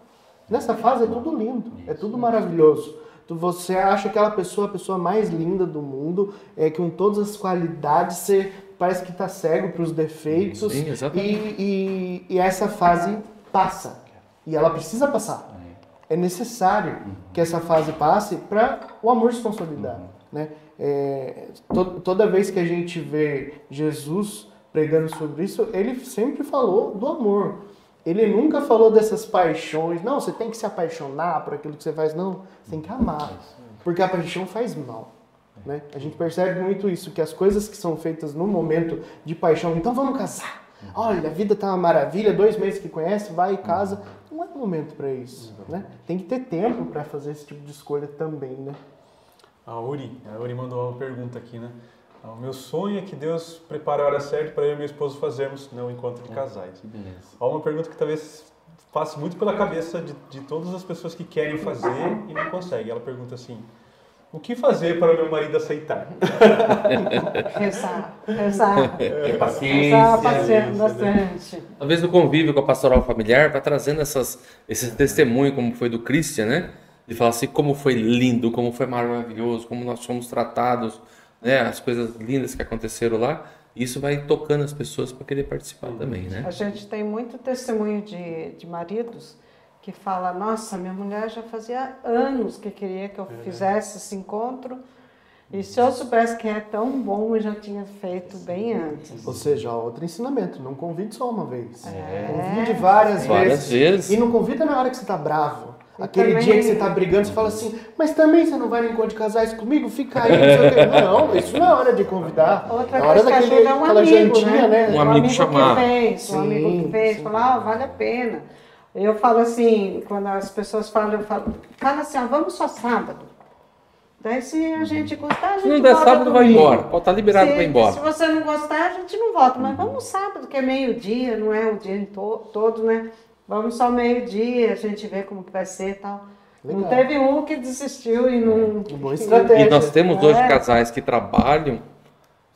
Nessa fase é tudo lindo, é tudo maravilhoso. Você acha aquela pessoa a pessoa mais linda do mundo, é com todas as qualidades, você parece que está cego para os defeitos. Sim, exatamente. E, e, e essa fase passa. E ela precisa passar. É necessário que essa fase passe para o amor se consolidar. Né? É, to, toda vez que a gente vê Jesus pregando sobre isso, ele sempre falou do amor. Ele nunca falou dessas paixões. Não, você tem que se apaixonar por aquilo que você faz. Não, você tem que amar. Porque a paixão faz mal. Né? A gente percebe muito isso, que as coisas que são feitas no momento de paixão, então vamos casar. Olha, a vida tá uma maravilha, dois meses que conhece, vai e casa. Não é momento para isso. Né? Tem que ter tempo para fazer esse tipo de escolha também. Né? A Uri, a Uri mandou uma pergunta aqui, né? Ah, o meu sonho é que Deus prepare a hora certa para eu e meu esposo fazermos né, um encontro de casais. Que beleza. Há uma pergunta que talvez passe muito pela cabeça de, de todas as pessoas que querem fazer e não conseguem. Ela pergunta assim: o que fazer para meu marido aceitar? Rezar, rezar. É, paciência. Rezar, paciência, bastante. Talvez no convívio com a pastoral familiar vai trazendo essas, esse testemunho, como foi do Christian, né? de falar assim como foi lindo, como foi maravilhoso, como nós fomos tratados, né, as coisas lindas que aconteceram lá. Isso vai tocando as pessoas para querer participar também, né? A gente tem muito testemunho de, de maridos que fala, nossa, minha mulher já fazia anos que queria que eu é. fizesse esse encontro e se eu soubesse que é tão bom, eu já tinha feito bem antes. Ou seja, outro ensinamento, não convide só uma vez. É. Convide várias, várias vezes. vezes. E não convida na hora que você está bravo. Aquele também- dia que você tá brigando, você fala assim, mas também você não vai no encontro de casais comigo? Fica aí, não. Não, isso não é hora de convidar. Outra é hora coisa que daquele, ajuda é um amigo, jantinha, né? Um O amigo que chamar. fez, Sim, um amigo que fez, sim. falar, ah, vale a pena. Eu falo assim, quando as pessoas falam, eu falo, fala assim, ah, vamos só sábado. Daí se a gente gostar, a gente Se não der volta sábado, vai embora. Pode estar liberado se, para ir embora. Se você não gostar, a gente não volta. Mas vamos sábado, que é meio-dia, não é o dia todo, né? Vamos só meio-dia, a gente vê como vai ser e tal. Não Legal. teve um que desistiu e não. Boa estratégia. E nós temos hoje É. casais que trabalham,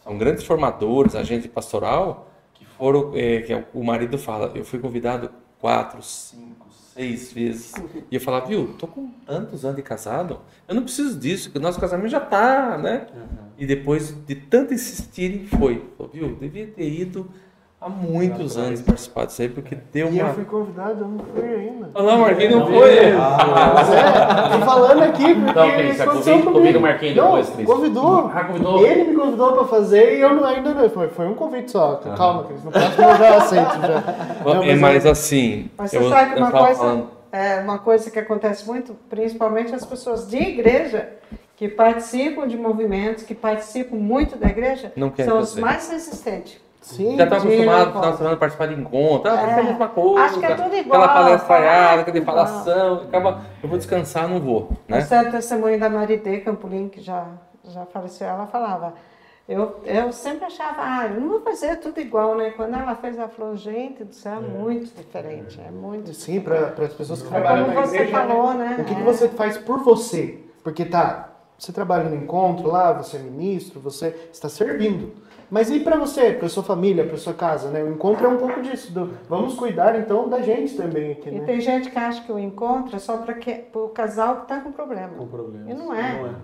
são grandes formadores, agente pastoral, que foram, é, que o marido fala, eu fui convidado quatro, cinco, seis vezes. E eu falava, viu, tô com tantos anos de casado, eu não preciso disso, que o nosso casamento já tá, né? E depois de tanto insistirem, foi. Falou, viu, devia ter ido há muitos anos participar disso aí, porque deu E eu uma... fui convidado, eu não fui ainda. Ah, não, Marquinhos não foi. Mas é, tô falando aqui porque Então, Cris, aconteceu convida- comigo. convida o Marquinhos Não, depois, Cris. convidou. Ah, convidou? Ele me convidou pra fazer e eu não, ainda não. Foi, foi um convite só. Calma, Cris, no próximo eu já aceito. Já. Não, É, mas mas eu- assim, Mas você eu, sabe que eu uma coisa, falando... é, uma coisa que acontece muito, principalmente as pessoas de igreja, que participam de movimentos, que participam muito da igreja, Não são os fazer. mais resistentes. Sim, Já está de acostumado no final de semana a participar de encontro, ah, ser a É. mesma coisa. Acho que é tudo igual, Aquela palestraiada, fala, aquela falação, acaba, eu vou descansar, não vou, né? É o testemunho da Maridê Campolim, que já, já faleceu, ela falava, eu, eu sempre achava, ah, eu não vou fazer tudo igual, né? Quando ela fez, ela falou, gente do céu, é muito diferente, é muito Sim, para as pessoas que É trabalham como na você igreja, falou, né? O que, que É. você faz por você? Porque tá, você trabalha no encontro lá, você é ministro, você está servindo. Mas e para você, para sua família, para sua casa, né? O encontro é um pouco disso. do- vamos cuidar então da gente também aqui, E né? tem gente que acha que o encontro é só para o casal que está com problema. Com problemas. E não é. Não é.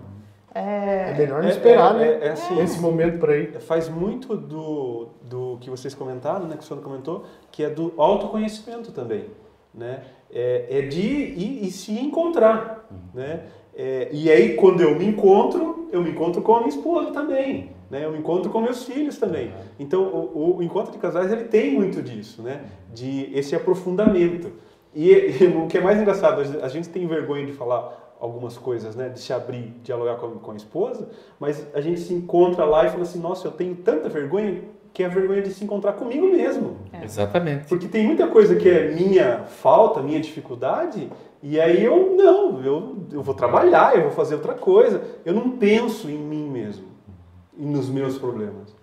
É melhor não É- esperar, é- né? é- é assim. Esse momento por aí. Faz muito do, do que vocês comentaram, né, que o senhor comentou, que é do autoconhecimento também, né? É, é de ir, e se encontrar, né? É, e aí, quando eu me encontro, eu me encontro com a minha esposa também, né? Eu encontro com meus filhos também. Então, o, o encontro de casais, ele tem muito disso, né? De esse aprofundamento. E, e o que é mais engraçado, a gente tem vergonha de falar algumas coisas, né? De se abrir, dialogar com, com a esposa, mas a gente se encontra lá e fala assim, nossa, eu tenho tanta vergonha que é a vergonha de se encontrar comigo mesmo. Exatamente. Porque tem muita coisa que é minha falta, minha dificuldade, e aí eu não, eu, eu vou trabalhar, eu vou fazer outra coisa. Eu não penso em mim mesmo e nos meus problemas.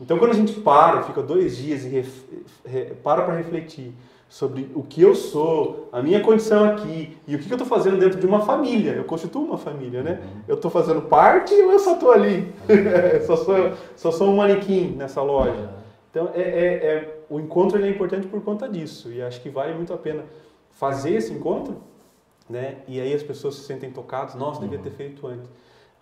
Então quando a gente para, fica dois dias e ref- re- para para refletir sobre o que eu sou, a minha condição aqui e o que eu estou fazendo dentro de uma família. Eu constituo uma família, né? Eu estou fazendo parte ou eu só estou ali? só, sou, só sou um manequim nessa loja. Então, é, é- é- o encontro é importante por conta disso. E acho que vale muito a pena fazer esse encontro, né? E aí as pessoas se sentem tocadas. Nossa, devia ter feito antes.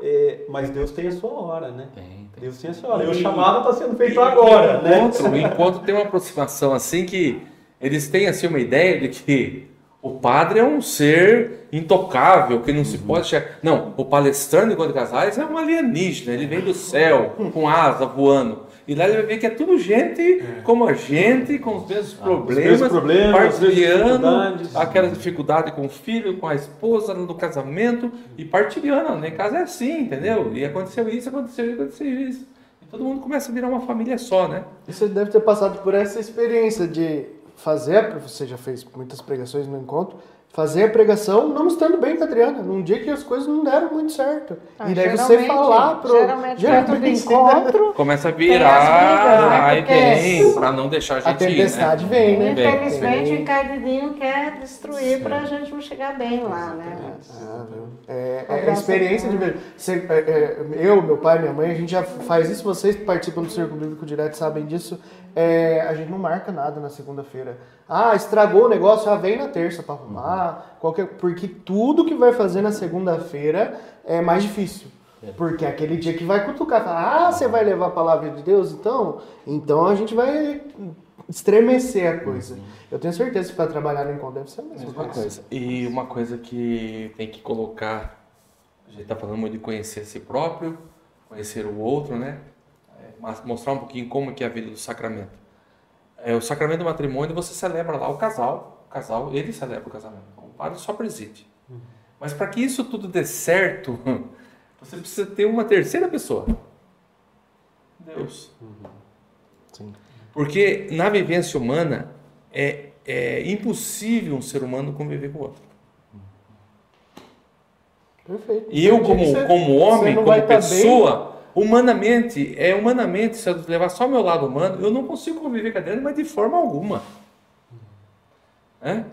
É, mas Deus tem a sua hora, né? Tem, tem. Deus tem a sua hora. E o chamado está sendo feito agora, né? encontro, o encontro tem uma aproximação assim que eles têm assim uma ideia de que o padre é um ser intocável, que não se pode chegar. Não, o palestrante enquanto casais é um alienígena, ele vem do céu com asa voando. E lá ele vai ver que é tudo gente como a gente, com os mesmos problemas, mesmos problemas, partilhando dificuldades. aquela dificuldade com o filho, com a esposa, no casamento, e partilhando. Né? Em casa é assim, entendeu? E aconteceu isso, aconteceu isso, aconteceu isso. E todo mundo começa a virar uma família só, né? E Você deve ter passado por essa experiência de fazer, você já fez muitas pregações no encontro, fazer a pregação não estando bem com a Adriana, num dia que as coisas não deram muito certo. Ah, e daí você geralmente- falar pro... Geralmente, do encontro, Começa a virar, né? aí Porque- vem, pra não deixar a A gente ir, tempestade né? vem, né? Infelizmente, o encardidinho quer destruir para a gente não chegar bem lá, né? Viu? É, é a experiência de ver. Você- é, é, eu, meu pai, minha mãe, a gente já faz isso, vocês que participam do Círculo Bíblico Direto sabem disso. É, a gente não marca nada na segunda-feira. Ah, estragou o negócio, ah, vem na terça para arrumar. Qualquer, porque tudo que vai fazer na segunda-feira é mais difícil. Porque é aquele dia que vai cutucar, fala, ah, você vai levar a palavra de Deus, então? Então a gente vai estremecer a coisa. Eu tenho certeza que para trabalhar no encontro deve ser a mesma Mesma coisa. coisa. E uma coisa que tem que colocar, a gente está falando muito de conhecer a si próprio, conhecer o outro, né? Mostrar um pouquinho como que é a vida do sacramento. É, o sacramento do matrimônio, você celebra lá o casal, o casal, ele celebra o casamento. Então, padre só preside. Mas para que isso tudo dê certo, você precisa ter uma terceira pessoa. Deus. Sim. Porque na vivência humana é, é impossível um ser humano conviver com o outro. Perfeito. E eu, como, como homem, como tá pessoa, humanamente, é humanamente, se eu levar só o meu lado humano, eu não consigo conviver com a Adriana, mas de forma alguma. É?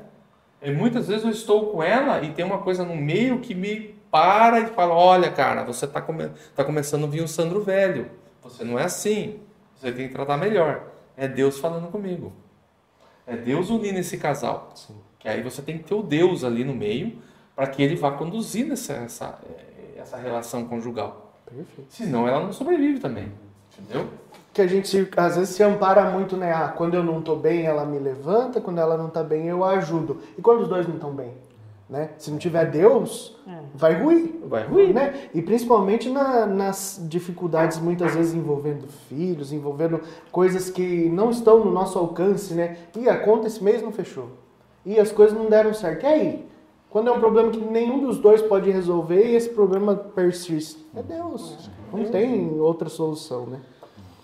E muitas vezes eu estou com ela e tem uma coisa no meio que me para e fala: olha, cara, você está come tá começando a vir um Sandro velho. Você não é assim. Você tem que tratar melhor. É Deus falando comigo. É Deus unindo esse casal. Que aí você tem que ter o Deus ali no meio para que ele vá conduzindo essa, essa, eh, essa relação conjugal. Perfeito. Senão ela não sobrevive também. Entendeu? Que a gente às vezes se ampara muito, né? Ah, quando eu não tô bem, ela me levanta, quando ela não tá bem, eu a ajudo. E quando os dois não estão bem? Né? Se não tiver Deus, vai ruir. Vai ruir. Né? E principalmente na- nas dificuldades, muitas vezes envolvendo filhos, envolvendo coisas que não estão no nosso alcance, né? E a conta esse mês não fechou. E as coisas não deram certo. E aí? Quando é um problema que nenhum dos dois pode resolver e esse problema persiste. É Deus. Não tem outra solução, né?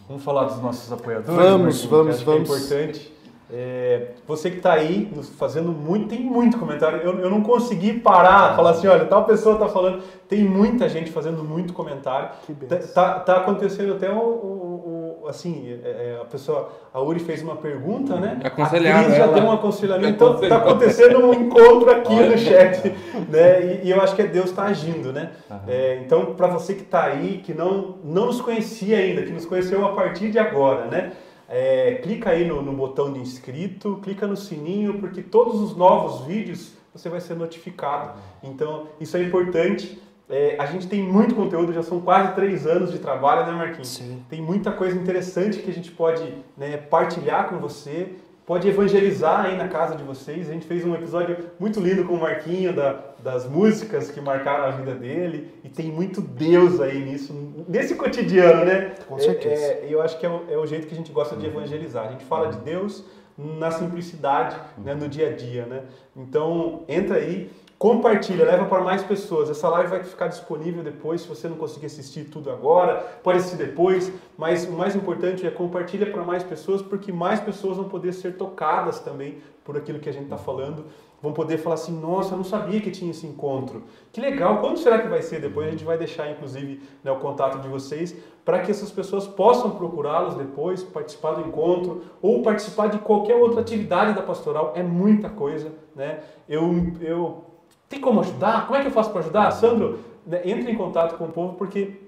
Vamos falar dos nossos apoiadores? Vamos, Marquinhos, que vamos, acho que vamos. É importante. É, você que está aí fazendo muito, tem muito comentário. Eu, eu não consegui parar, falar assim, olha, tal pessoa está falando. Tem muita gente fazendo muito comentário. Que Tá, tá, tá acontecendo até o- o- assim, é, é, a pessoa, a Uri fez uma pergunta, né? Aconselharam a Cris já ela. deu um aconselhamento. Então tá Aconselhou. acontecendo um encontro aqui no chat, né? E, e eu acho que é Deus está agindo, né? É, então, para você que está aí, que não, não nos conhecia ainda, que nos conheceu a partir de agora, né? É, clica aí no, no botão de inscrito, clica no sininho, porque todos os novos vídeos você vai ser notificado. Então, isso é importante. É, a gente tem muito conteúdo, já são quase três anos de trabalho, né, Marquinhos? Sim. Tem muita coisa interessante que a gente pode né, partilhar com você, pode evangelizar aí na casa de vocês. A gente fez um episódio muito lindo com o Marquinho, da- das músicas que marcaram a vida dele, e tem muito Deus aí nisso, nesse cotidiano, né? Com certeza. É, é, eu acho que é o, é o jeito que a gente gosta de evangelizar. A gente fala de Deus na simplicidade, né, no dia a dia, né? Então, entra aí, compartilha, leva para mais pessoas. Essa live vai ficar disponível depois, se você não conseguir assistir tudo agora, pode assistir depois, mas o mais importante é compartilha para mais pessoas, porque mais pessoas vão poder ser tocadas também por aquilo que a gente está falando. Vão poder falar assim, nossa, eu não sabia que tinha esse encontro. Que legal, quando será que vai ser? Depois a gente vai deixar, inclusive, né, o contato de vocês, para que essas pessoas possam procurá-los depois, participar do encontro, ou participar de qualquer outra atividade da pastoral. É muita coisa, né? Eu, eu tem como ajudar? Como é que eu faço para ajudar? Sandro, né, entre em contato com o povo porque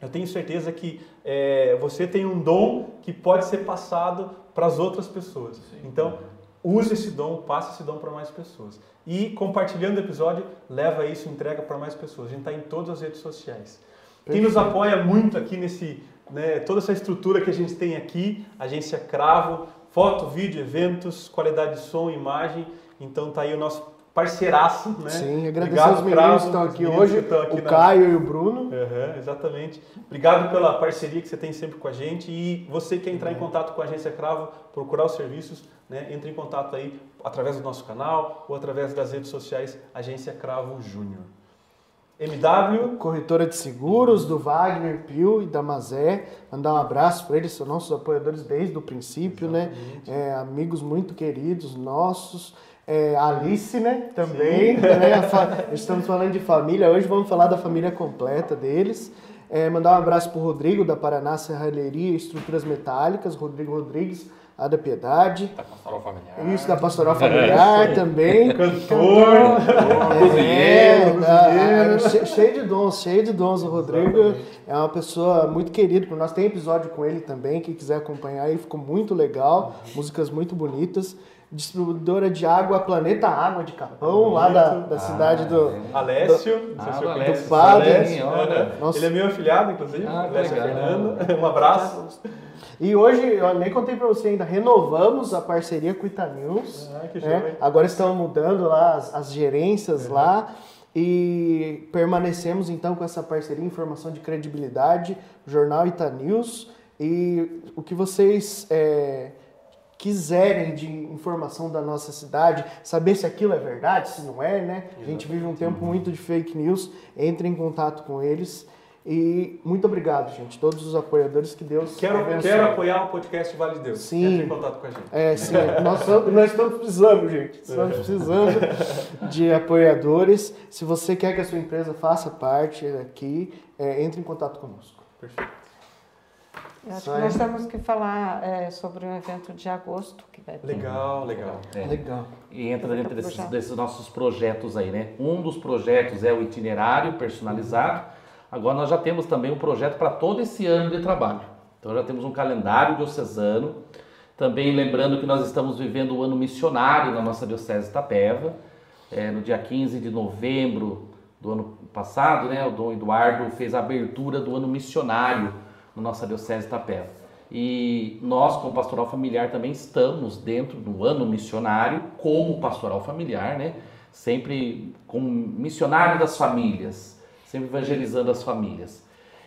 eu tenho certeza que é, você tem um dom que pode ser passado para as outras pessoas. Então, use esse dom, passe esse dom para mais pessoas. E compartilhando o episódio, leva isso, entrega para mais pessoas. A gente está em todas as redes sociais. Quem nos apoia muito aqui nesse, né, toda essa estrutura que a gente tem aqui, agência Cravo, foto, vídeo, eventos, qualidade de som, imagem. Então tá aí o nosso parceiraço, né? Sim, agradecer Obrigado, aos meninos Cravo, que estão aqui hoje, estão aqui o na- Caio e o Bruno. Uhum, exatamente. Obrigado pela parceria que você tem sempre com a gente. E você quer entrar em contato com a Agência Cravo, procurar os serviços, né? entre em contato aí através do nosso canal ou através das redes sociais Agência Cravo Júnior. MW, Corretora de seguros do Wagner Pio e da Mazé. Mandar um abraço para eles, são nossos apoiadores desde o princípio, né? É, amigos muito queridos nossos. É, a Alice, né? Também. né? Fa- Estamos falando de família, hoje vamos falar da família completa deles. É, mandar um abraço para o Rodrigo da Paraná Serralheria e Estruturas Metálicas, Rodrigo Rodrigues, a da Piedade. Da pastoral familiar. Isso, da Pastoral Familiar também. cantor, É, cozinheiro, ah, ah, che- cheio de dons, cheio de dons. O Rodrigo é uma pessoa muito querida por nós. Tem episódio com ele também, quem quiser acompanhar aí, ficou muito legal. Músicas muito bonitas. Distribuidora de água, Planeta Água de Capão, lá da, da cidade do. Alessio, não sei Ah, do Alessio, conheço. padre, Alessio, né? Nossa. Ele é meu afilhado, inclusive. Ah, Alessio legal. Fernando. Um abraço. E hoje, eu nem contei pra você ainda, renovamos a parceria com o Itanews. Ah, que né? Agora estamos mudando lá as, as gerências lá e permanecemos então com essa parceria, informação de credibilidade, Jornal Itanews. E o que vocês é, quiserem de informação da nossa cidade, saber se aquilo é verdade, se não é, né? A gente vive um tempo muito de fake news, entre em contato com eles. E muito obrigado, gente. Todos os apoiadores que Deus Quero, abençoe. quero apoiar o podcast Vale de Deus. Sim. Entre em contato com a gente. É, sim. nós, nós estamos precisando, gente. Estamos precisando de apoiadores. Se você quer que a sua empresa faça parte aqui, é, entre em contato conosco. Perfeito. Eu acho Sai. que nós temos que falar é, sobre um evento de agosto que vai ter. Legal, legal. É. Legal. E entra dentro Outro desses, desses nossos projetos aí, né? Um dos projetos é o itinerário personalizado. Agora nós já temos também um projeto para todo esse ano de trabalho. Então já temos um calendário diocesano. Também lembrando que nós estamos vivendo o ano missionário na nossa Diocese de Itapeva. É, no dia 15 de novembro do ano passado, né, o Dom Eduardo fez a abertura do ano missionário na nossa Diocese de Itapeva. E nós, como Pastoral Familiar, também estamos dentro do ano missionário, como Pastoral Familiar, né? Sempre como missionário das famílias, sempre evangelizando as famílias.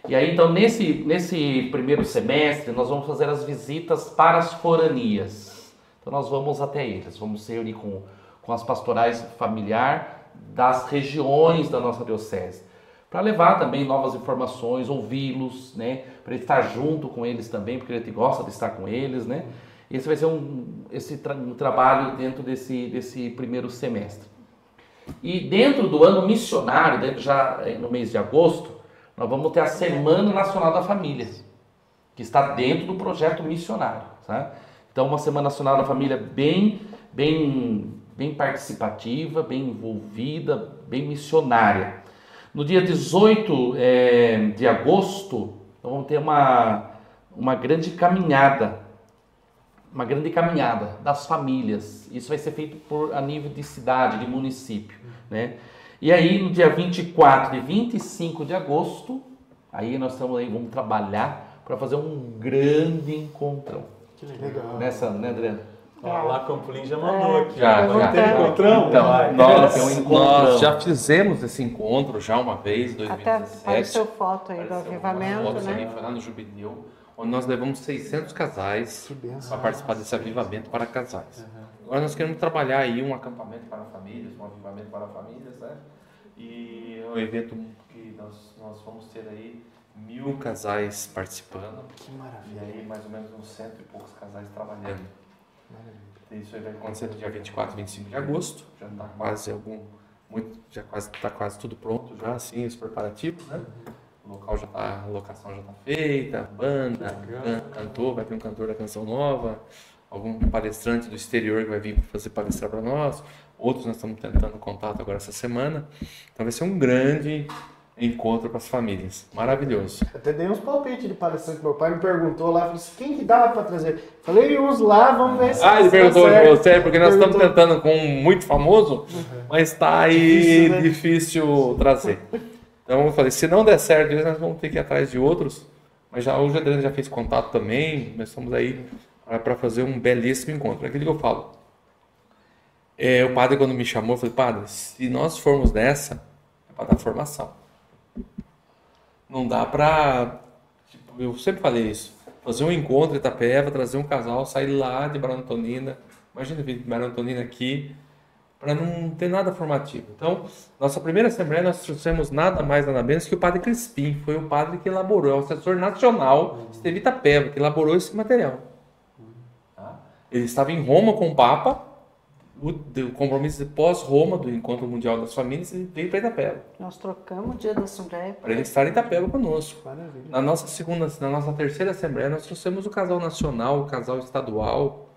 E aí, então, nesse, nesse primeiro semestre, nós vamos fazer as visitas para as foranias. Então, nós vamos até eles, vamos se reunir com, com as pastorais familiar das regiões da nossa diocese, para levar também novas informações, ouvi-los, né? Para estar junto com eles também, porque a gente gosta de estar com eles, né? Esse vai ser um, esse tra um trabalho dentro desse, desse primeiro semestre. E dentro do ano missionário, já eh, no mês de agosto, nós vamos ter a Semana Nacional da Família, que está dentro do projeto missionário. Tá? Então, uma Semana Nacional da Família bem, bem, bem participativa, bem envolvida, bem missionária. No dia 18 eh, de agosto, nós vamos ter uma, uma grande caminhada uma grande caminhada das famílias. Isso vai ser feito por a nível de cidade, de município, né? E aí no dia 24 e 25 de agosto, aí nós estamos aí vamos trabalhar para fazer um grande encontrão. Que legal. Nessa, né, Adriana? Ó, lá Campolim já mandou aqui. Já, já. ter encontrão? Então, Vai. nós, nós já fizemos esse encontro já uma vez, em Até 2017. apareceu foto aí do avivamento, né? ali, foi lá no Jubileu, onde nós levamos 600 casais para participar desse avivamento para casais. Agora nós queremos trabalhar aí um acampamento para famílias, um avivamento para famílias, né? E é um evento que nós, nós vamos ter aí mil casais participando. Que E maravilha. aí mais ou menos uns cento e poucos casais trabalhando. Isso aí vai acontecer no dia 24 e 25 de agosto. Já está quase algum. Muito, já quase está quase tudo pronto já, assim, os preparativos, né? O local já tá, a locação já está feita, banda, can, cantor, vai ter um cantor da canção nova, algum palestrante do exterior que vai vir fazer palestrar para nós. Outros nós estamos tentando contato agora essa semana. Então vai ser um grande encontro para as famílias. Maravilhoso. Até dei uns palpites de palestrante. Meu pai me perguntou lá, falou assim, quem que dava pra trazer? Falei, uns lá, vamos ver se Ah, ele perguntou pra você, porque nós estamos Perguntou. tentando com um muito famoso, mas está aí Difícil, difícil, né? trazer. Então eu falei, se não der certo, nós vamos ter que ir atrás de outros. Mas já, hoje a Adriana já fez contato também, nós estamos aí para fazer um belíssimo encontro. É aquilo que eu falo. É, o padre, quando me chamou, eu falei, padre, se nós formos nessa, é para dar formação. Não dá para. Tipo, eu sempre falei isso. Fazer um encontro em Itapeva, trazer um casal, sair lá de Barão Antonina. Imagina vir de Barão Antonina aqui, para não ter nada formativo. Então, nossa primeira assembleia, nós trouxemos nada mais, nada menos que o padre Crispim. Foi o padre que elaborou, é o assessor nacional esteve em Itapeva, que elaborou esse material. Tá? Ele estava em Roma com o Papa, o, compromisso de pós-Roma, do Encontro Mundial das Famílias, ele veio para Itapeva, Nós trocamos o dia da Assembleia. para ele estar em Itapeva conosco. Maravilha. Na nossa segunda, na nossa terceira assembleia, nós trouxemos o casal nacional, o casal estadual,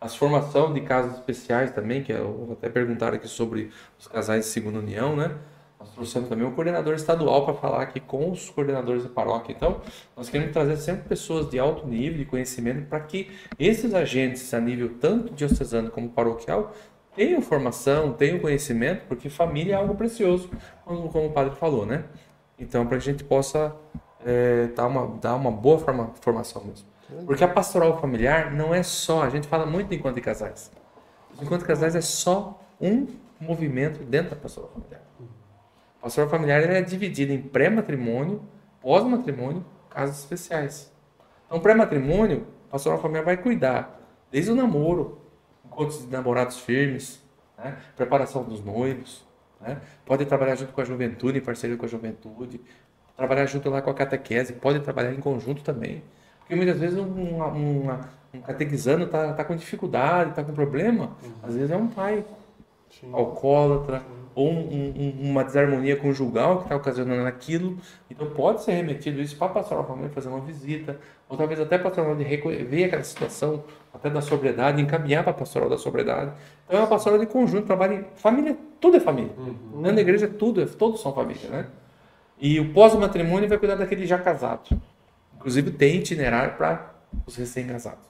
as formação de casos especiais também, que eu até perguntaram aqui sobre os casais de segunda união, né? Nós trouxemos também o coordenador estadual para falar aqui com os coordenadores de paróquia. Então, nós queremos trazer sempre pessoas de alto nível de conhecimento para que esses agentes, a nível tanto diocesano como paroquial, tenham formação, tenham conhecimento, porque família é algo precioso, como, como o padre falou, né? Então, para que a gente possa é, dar, uma, dar uma boa forma, formação mesmo. Porque a pastoral familiar não é só, a gente fala muito de encontro de casais. O encontro de casais é só um movimento dentro da pastoral familiar. A pastoral familiar é dividida em pré-matrimônio, pós-matrimônio, casos especiais. Então, pré-matrimônio, a pastoral familiar vai cuidar Desde o namoro, encontros de namorados firmes, né? preparação dos noivos, né? pode trabalhar junto com a juventude, em parceria com a juventude, trabalhar junto lá com a catequese, pode trabalhar em conjunto também. Porque muitas vezes um, um, um catequizando está tá com dificuldade, está com problema, às vezes é um pai Sim. alcoólatra, ou um- um- uma desarmonia conjugal que está ocasionando aquilo. Então pode ser remetido isso para a pastoral família fazer uma visita, ou talvez até para a pastoral de reco- ver aquela situação, até da sobriedade, encaminhar para a pastoral da sobriedade. Então é uma pastoral de conjunto, trabalho família, tudo é família. Na igreja tudo, é, todos são família, né? E o pós-matrimônio vai cuidar daquele já casado. Inclusive tem itinerário para os recém-casados.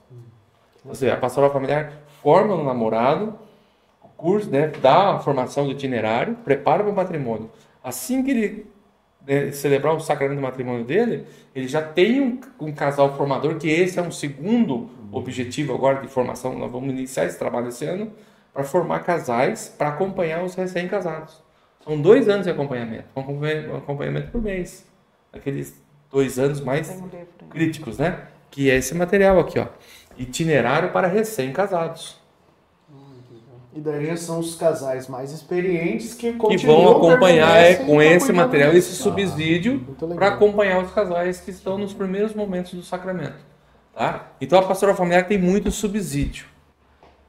Ou seja, a pastoral familiar forma um namorado, curso, né, dá a formação do itinerário, prepara para o matrimônio. Assim que ele né, celebrar o sacramento do matrimônio dele, ele já tem um, um casal formador, que esse é um segundo objetivo agora de formação. Nós vamos iniciar esse trabalho esse ano para formar casais para acompanhar os recém-casados. São dois anos de acompanhamento, um acompanha- acompanhamento por mês. Aqueles dois anos mais críticos, né? Que é esse material aqui, ó. Itinerário para recém-casados. E daí já são os casais mais experientes que Que continuam vão acompanhar é, com esse material, esse subsídio, Muito legal. para acompanhar os casais que estão nos primeiros momentos do sacramento. Tá? Então a pastoral familiar tem muito subsídio.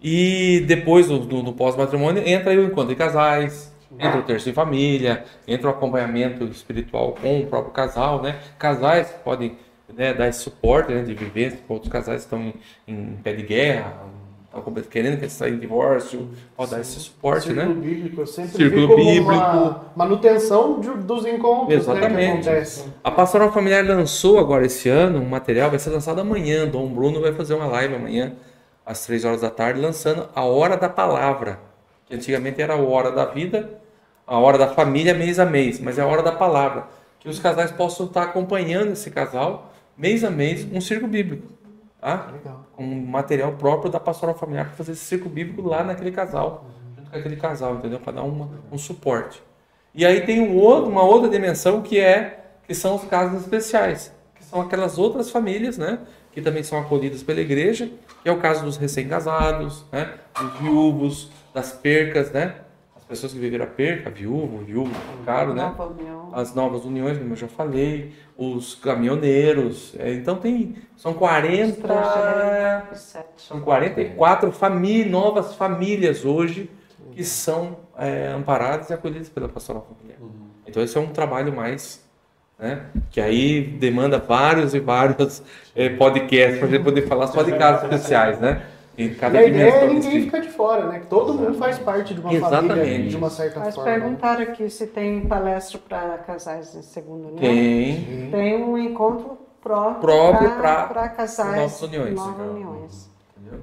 E depois do, do- do pós-matrimônio entra o encontro de casais, entra o terço em família, entra o acompanhamento espiritual com o próprio casal, né? Casais que podem né, dar esse suporte né, de vivência, outros casais que estão em, em pé de guerra, querendo que sair em divórcio, pode dar esse suporte, Círculo né? bíblico, eu sempre Círculo bíblico. uma manutenção de- dos encontros né, que Exatamente. acontecem. A Pastoral Familiar lançou agora esse ano um material, vai ser lançado amanhã. Dom Bruno vai fazer uma live amanhã, às 3 horas da tarde, lançando a Hora da Palavra. Que antigamente era a Hora da Vida, a Hora da Família, mês a mês, mas é a Hora da Palavra. Que os casais possam estar acompanhando esse casal, mês a mês, um círculo bíblico. Tá? Legal. um material próprio da pastoral familiar para fazer esse círculo bíblico lá naquele casal, junto com aquele casal, entendeu? Para dar uma, um suporte. E aí tem um outro, uma outra dimensão que é que são os casos especiais, que são aquelas outras famílias, né, que também são acolhidas pela igreja, que é o caso dos recém-casados, né, dos viúvos, das percas, né, pessoas que viveram a perca, viúvo, viúvo, caro, né, Nova União. as novas uniões, como eu já falei, os caminhoneiros. É, Então tem são 40 Estrangeiro, sete. são 44 famí novas famílias hoje que são é, amparadas e acolhidas pela pastoral familiar. Então esse é um trabalho mais né, que aí demanda vários e vários é, podcasts para a gente poder falar só de casos especiais, né? Em E cada a ideia é ninguém fica de fora, né? Que todo mundo faz parte de uma família Exatamente. de uma certa Mas forma. né? perguntaram aqui se tem palestra para casais em segunda união. Tem. Tem um encontro próprio, para casais novas uniões. nova Legal. uniões. entendeu?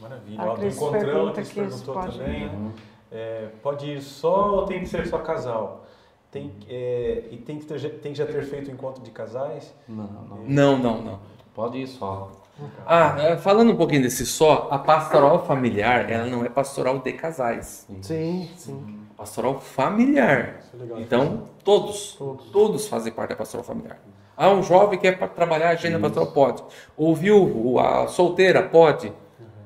Maravilha. A Cris encontrão, a Cris perguntou pode- também. é, pode ir só ou tem que ser só casal? Tem, é, e tem que, ter, tem que já ter feito o encontro de casais? Não, não. Não, não, não. Pode ir só. Ah, é, falando um pouquinho desse só, a pastoral familiar, ela não é pastoral de casais. Sim, sim. Pastoral familiar. É. Então, todos, todos, fazem parte da pastoral familiar. Ah, um jovem quer pa- trabalhar a agenda pastoral, pode. O viúvo, a solteira, pode.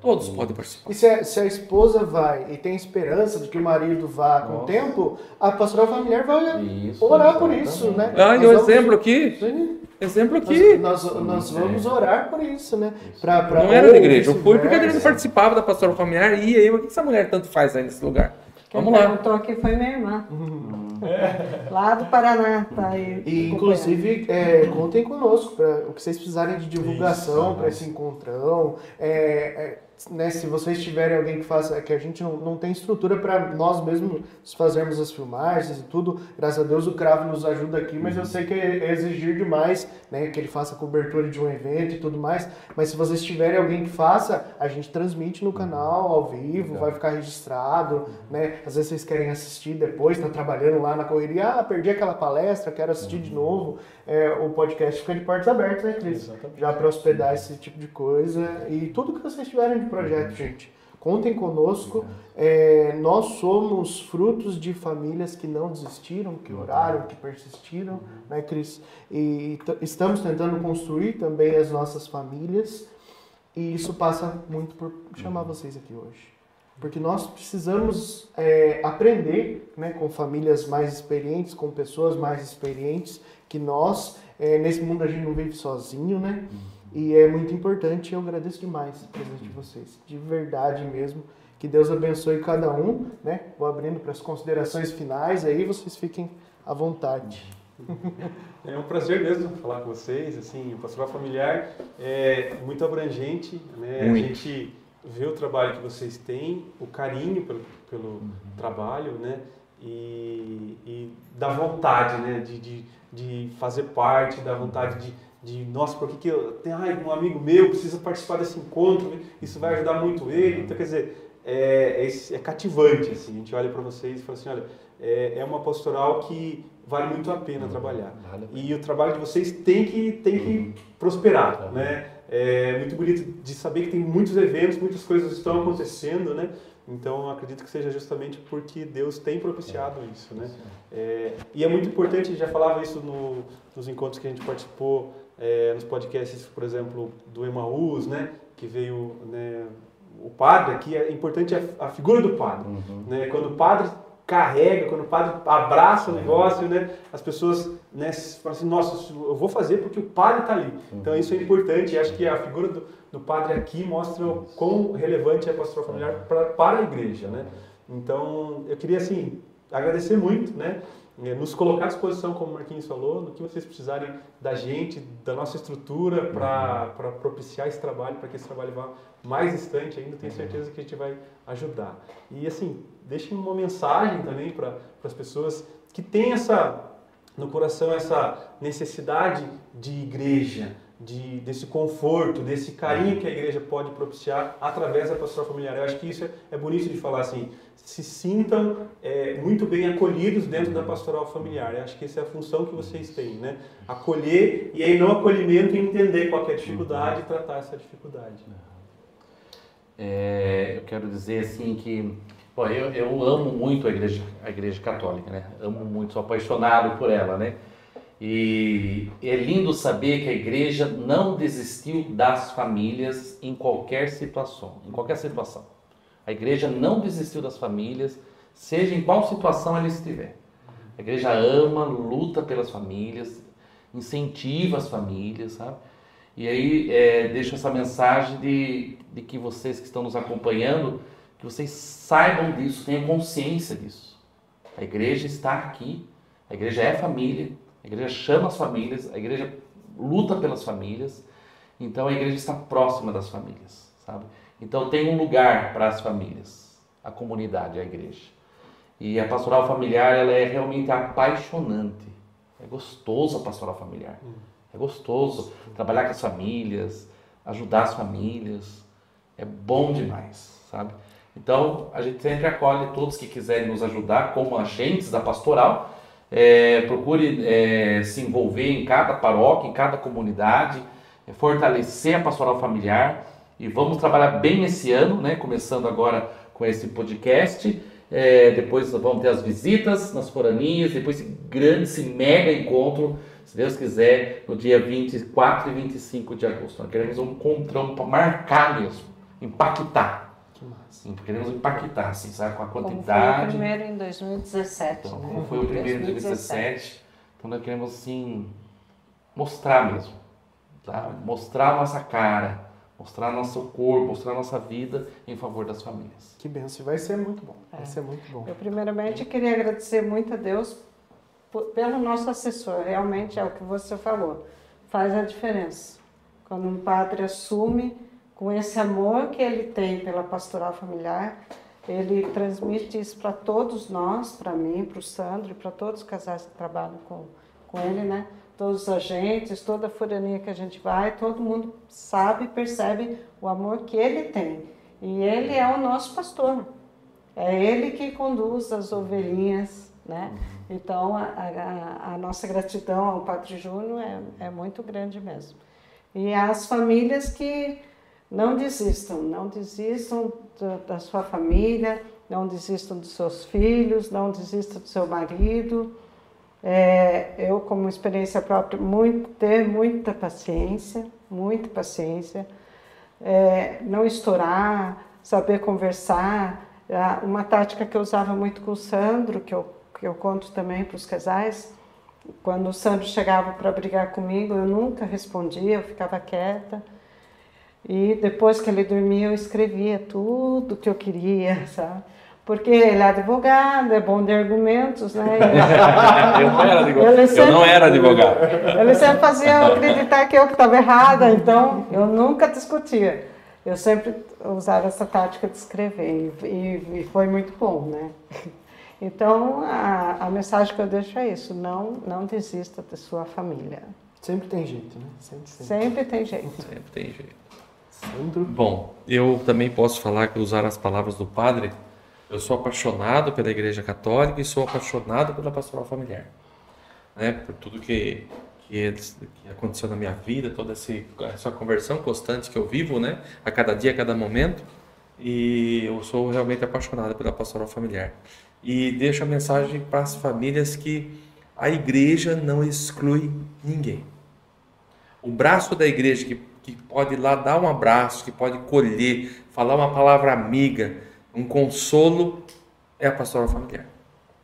Todos podem participar. E se a, se a esposa vai e tem esperança de que o marido vá com o tempo, a pastoral familiar vai Isso, orar por isso, né? Ah, e Nós o vamos- exemplo aqui, Sim. exemplo aqui. Nós, nós, nós vamos orar por isso, né? Pra, pra, Não era da igreja, eu fui porque a igreja participava da pastoral familiar e aí, o que essa mulher tanto faz aí nesse lugar? Quem Vamos lá. perguntou aqui foi minha irmã. Lá do Paraná. Tá aí E inclusive é, contem conosco para o que vocês precisarem de divulgação para esse encontrão. É, é, né, se vocês tiverem alguém que faça, que a gente não, não tem estrutura para nós mesmos fazermos as filmagens e tudo. Graças a Deus o Cravo nos ajuda aqui, mas eu sei que é exigir demais, né, que ele faça a cobertura de um evento e tudo mais. Mas se vocês tiverem alguém que faça, a gente transmite no canal ao vivo, vai ficar registrado, né? Às vezes vocês querem assistir depois, tá trabalhando lá na correria, ah, perdi aquela palestra, quero assistir de novo. É, o podcast fica de portas abertas, né, Cris? Exatamente. Já para hospedar esse tipo de coisa e tudo que vocês tiverem de projeto, gente. Contem conosco. É, nós somos frutos de famílias que não desistiram, que oraram, que persistiram, né, Cris? E estamos tentando construir também as nossas famílias. E isso passa muito por chamar vocês aqui hoje. Porque nós precisamos é, aprender né, com famílias mais experientes, com pessoas mais experientes, que nós, é, nesse mundo a gente não vive sozinho, né? E é muito importante, eu agradeço demais a presença de vocês, de verdade mesmo. Que Deus abençoe cada um, né? Vou abrindo para as considerações finais aí, vocês fiquem à vontade. É um prazer mesmo falar com vocês, assim, o pastoral familiar é muito abrangente, né? Muito. A gente vê o trabalho que vocês têm, o carinho pelo, pelo trabalho, né? E, e da vontade, né? De, de, de fazer parte, da vontade de, de nossa, por que, que eu tenho ai, um amigo meu precisa participar desse encontro, isso vai ajudar muito ele. Então, quer dizer, é, é, é cativante, assim, a gente olha para vocês e fala assim, olha, é, é uma pastoral que vale muito a pena trabalhar. Vale. E o trabalho de vocês tem que, tem que prosperar, né? É muito bonito de saber que tem muitos eventos, muitas coisas estão acontecendo, né? Então, acredito que seja justamente porque Deus tem propiciado isso, né? É, e é muito importante, já falava isso no, nos encontros que a gente participou, é, nos podcasts, por exemplo, do Emaús, né? Que veio né, o padre aqui, é importante a, a figura do padre, né? Quando o padre carrega, quando o padre abraça o negócio, né? As pessoas né, falam assim, nossa, eu vou fazer porque o padre está ali. Então isso é importante e acho que a figura do, do padre aqui mostra o quão relevante é a pastoral familiar pra, para a igreja, né? Então eu queria assim agradecer muito, né? Eh, Nos colocar à disposição, como o Marquinhos falou, no que vocês precisarem da gente, da nossa estrutura para propiciar esse trabalho, para que esse trabalho vá mais distante ainda, tenho certeza que a gente vai ajudar. E assim, deixem uma mensagem também para as pessoas que têm essa no coração essa necessidade de igreja, de, desse conforto, desse carinho que a igreja pode propiciar através da pastoral familiar. Eu acho que isso é, é bonito de falar assim, se sintam é, muito bem acolhidos dentro da pastoral familiar. Eu acho que essa é a função que vocês têm, né? Acolher e aí no acolhimento entender qual é a dificuldade e tratar essa dificuldade. É, eu quero dizer assim que bom, eu, eu amo muito a igreja, a igreja católica, né? Amo muito, sou apaixonado por ela, né? E é lindo saber que a igreja não desistiu das famílias em qualquer situação, em qualquer situação. A igreja não desistiu das famílias, seja em qual situação ela estiver. A igreja ama, luta pelas famílias, incentiva as famílias, sabe? E aí é, deixo essa mensagem de, de que vocês que estão nos acompanhando, que vocês saibam disso, tenham consciência disso. A igreja está aqui, a igreja é família, a igreja chama as famílias, a igreja luta pelas famílias, então a igreja está próxima das famílias, sabe? Então tem um lugar para as famílias, a comunidade, a igreja. E a pastoral familiar, ela é realmente apaixonante. É gostoso a pastoral familiar. É gostoso trabalhar com as famílias, ajudar as famílias. É bom demais, sabe? Então, a gente sempre acolhe todos que quiserem nos ajudar como agentes da pastoral. É, procure é, se envolver em cada paróquia, em cada comunidade, é, fortalecer a pastoral familiar e vamos trabalhar bem esse ano, né? Começando agora com esse podcast. É, depois vamos ter as visitas nas foranias, depois esse grande, esse mega encontro, se Deus quiser, no dia 24 e 25 de agosto. Nós queremos um encontrão para marcar mesmo, impactar. Que massa. Sim, queremos impactar, assim, sabe? Com a Como foi o quantidade. primeiro em 2017, Então, né? como foi o primeiro em 2017, então nós queremos assim mostrar mesmo, tá? mostrar a nossa cara, mostrar nosso corpo, mostrar nossa vida em favor das famílias. Que benção. Vai ser muito bom. Vai É. ser muito bom. Eu primeiramente queria agradecer muito a Deus por- pelo nosso assessor. Realmente é o que você falou, faz a diferença. Quando um padre assume com esse amor que ele tem pela pastoral familiar, ele transmite isso para todos nós, para mim, para o Sandro e para todos os casais que trabalham com, com ele, né? Todos os agentes, toda a furaninha que a gente vai, todo mundo sabe percebe o amor que ele tem. E ele é o nosso pastor. É ele que conduz as ovelhinhas, né? Então, a, a- a nossa gratidão ao Padre Júnior é, é muito grande mesmo. E as famílias que não desistam, não desistam da, sua família, não desistam dos seus filhos, não desistam do seu marido. É, eu, como experiência própria, muito, ter muita paciência, muita paciência. é, não estourar, saber conversar. Ah, Uma tática que eu usava muito com o Sandro, que eu, que eu conto também para os casais, quando o Sandro chegava para brigar comigo, eu nunca respondia, eu ficava quieta. E depois que ele dormia, eu escrevia tudo que eu queria, sabe? Porque ele é advogado, é bom de argumentos, né? Eu não era advogado. Ele Eu sempre- não era advogado. Ele sempre fazia eu acreditar que eu que estava errada, então eu nunca discutia. Eu sempre usava essa tática de escrever e, e- e foi muito bom, né? Então a, a mensagem que eu deixo é isso: não, não desista da sua família. Sempre tem jeito, né? Sempre, sempre. Sempre tem jeito. Sempre tem jeito. Sandro. Bom, eu também posso falar que usar as palavras do padre. Eu sou apaixonado pela Igreja Católica e sou apaixonado pela pastoral familiar, né? Por tudo que que, que aconteceu na minha vida, toda essa conversão constante que eu vivo, né? A cada dia, a cada momento. E eu sou realmente apaixonado pela pastoral familiar. E deixo a mensagem para as famílias que a igreja não exclui ninguém o braço da igreja que, que pode ir lá dar um abraço, que pode colher, falar uma palavra amiga, um consolo, é a pastoral familiar.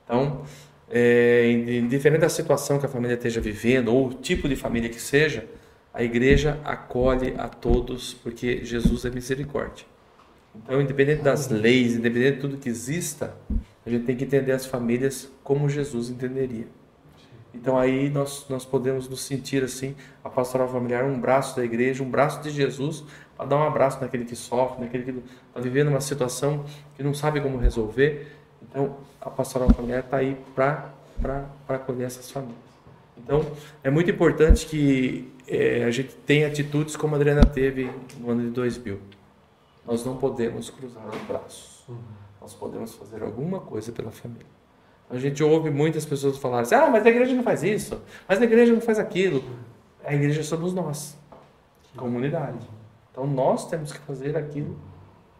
Então, é, indiferente da situação que a família esteja vivendo, ou o tipo de família que seja, a igreja acolhe a todos, porque Jesus é misericórdia. Então, independente das leis, independente de tudo que exista, a gente tem que entender as famílias como Jesus entenderia. Então aí nós, nós podemos nos sentir assim, a pastoral familiar, um braço da igreja, um braço de Jesus, para dar um abraço naquele que sofre, naquele que está vivendo uma situação que não sabe como resolver. Então a pastoral familiar está aí para acolher essas famílias. Então é muito importante que eh, a gente tenha atitudes como a Adriana teve no ano de 2000. Nós não podemos cruzar os braços. Nós podemos fazer alguma coisa pela família. A gente ouve muitas pessoas falarem assim, ah, mas a igreja não faz isso, mas a igreja não faz aquilo. A igreja somos nós, comunidade. Então nós temos que fazer aquilo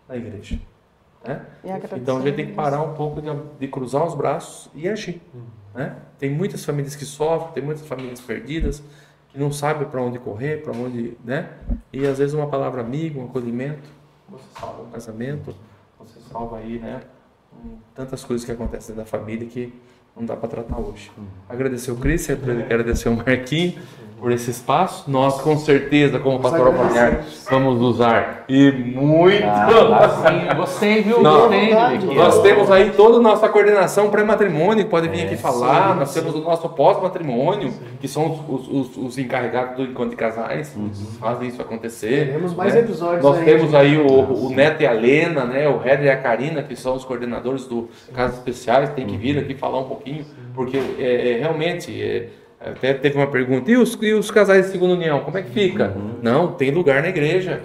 na igreja. Né? Então a gente tem que parar um pouco de, de cruzar os braços e agir. Né? Tem muitas famílias que sofrem, tem muitas famílias perdidas, que não sabem para onde correr, para onde. Né? E às vezes uma palavra amiga, um acolhimento, você salva um casamento, você salva aí, né? Tantas coisas que acontecem dentro da família que não dá para tratar hoje. Agradecer o Cris, agradecer o Marquinhos por esse espaço. Nós, com certeza, como pastoral familiar, vamos usar e muito. Ah, gostei, viu? Não. Gostei. Nós temos aí toda a nossa coordenação pré-matrimônio, que pode vir É, aqui falar. sim, Nós sim. temos o nosso pós-matrimônio, que são os, os- os encarregados do encontro de casais, que fazem isso acontecer. Teremos mais né? episódios Nós aí. temos aí o, o Neto e a Lena, né? o Heather e a Karina, que são os coordenadores do Casas Especiais, tem que vir aqui falar um pouquinho, porque é, é, realmente. é, até teve uma pergunta, e os, e os casais de segunda união, como é que fica? Não, tem lugar na igreja.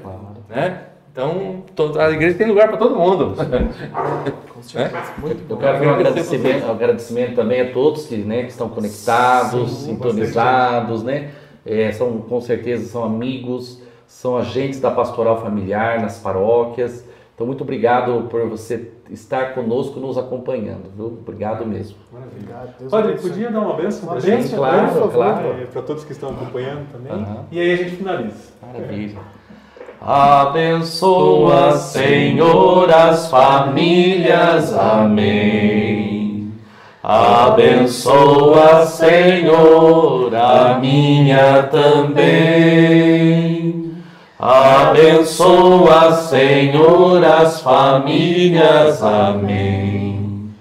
Né? Então, toda- a igreja tem lugar para todo mundo. Com certeza. Muito Eu bom. quero fazer um agradecimento, um agradecimento também a todos que, né, que estão conectados, Sim, sintonizados, né? É, são com certeza são amigos, são agentes da pastoral familiar nas paróquias. Então muito obrigado por você estar conosco, nos acompanhando, viu? Obrigado mesmo. Obrigado. Deus Padre, podia dar uma bênção Uma pra gente? claro, claro. para todos que estão acompanhando também. Aham. E aí a gente finaliza. Maravilha. Abençoa, Senhor, as famílias. Amém. Abençoa, Senhor, a minha também. Abençoa, Senhor, as famílias. Amém.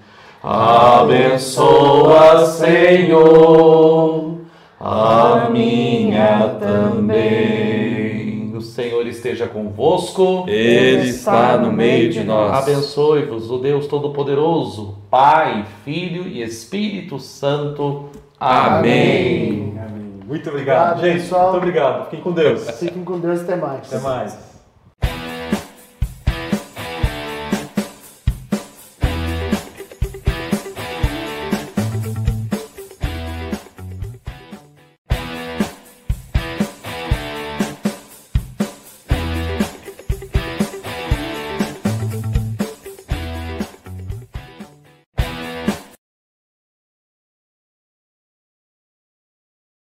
Abençoa, Senhor, a minha também. O Senhor esteja convosco. Ele está no meio de nós. Abençoe-vos o Deus Todo-Poderoso, Pai, Filho e Espírito Santo. Amém. Amém. Muito obrigado, Obrigado, gente. pessoal. Muito obrigado. Fiquem com Deus. Fiquem com Deus até mais. Até mais.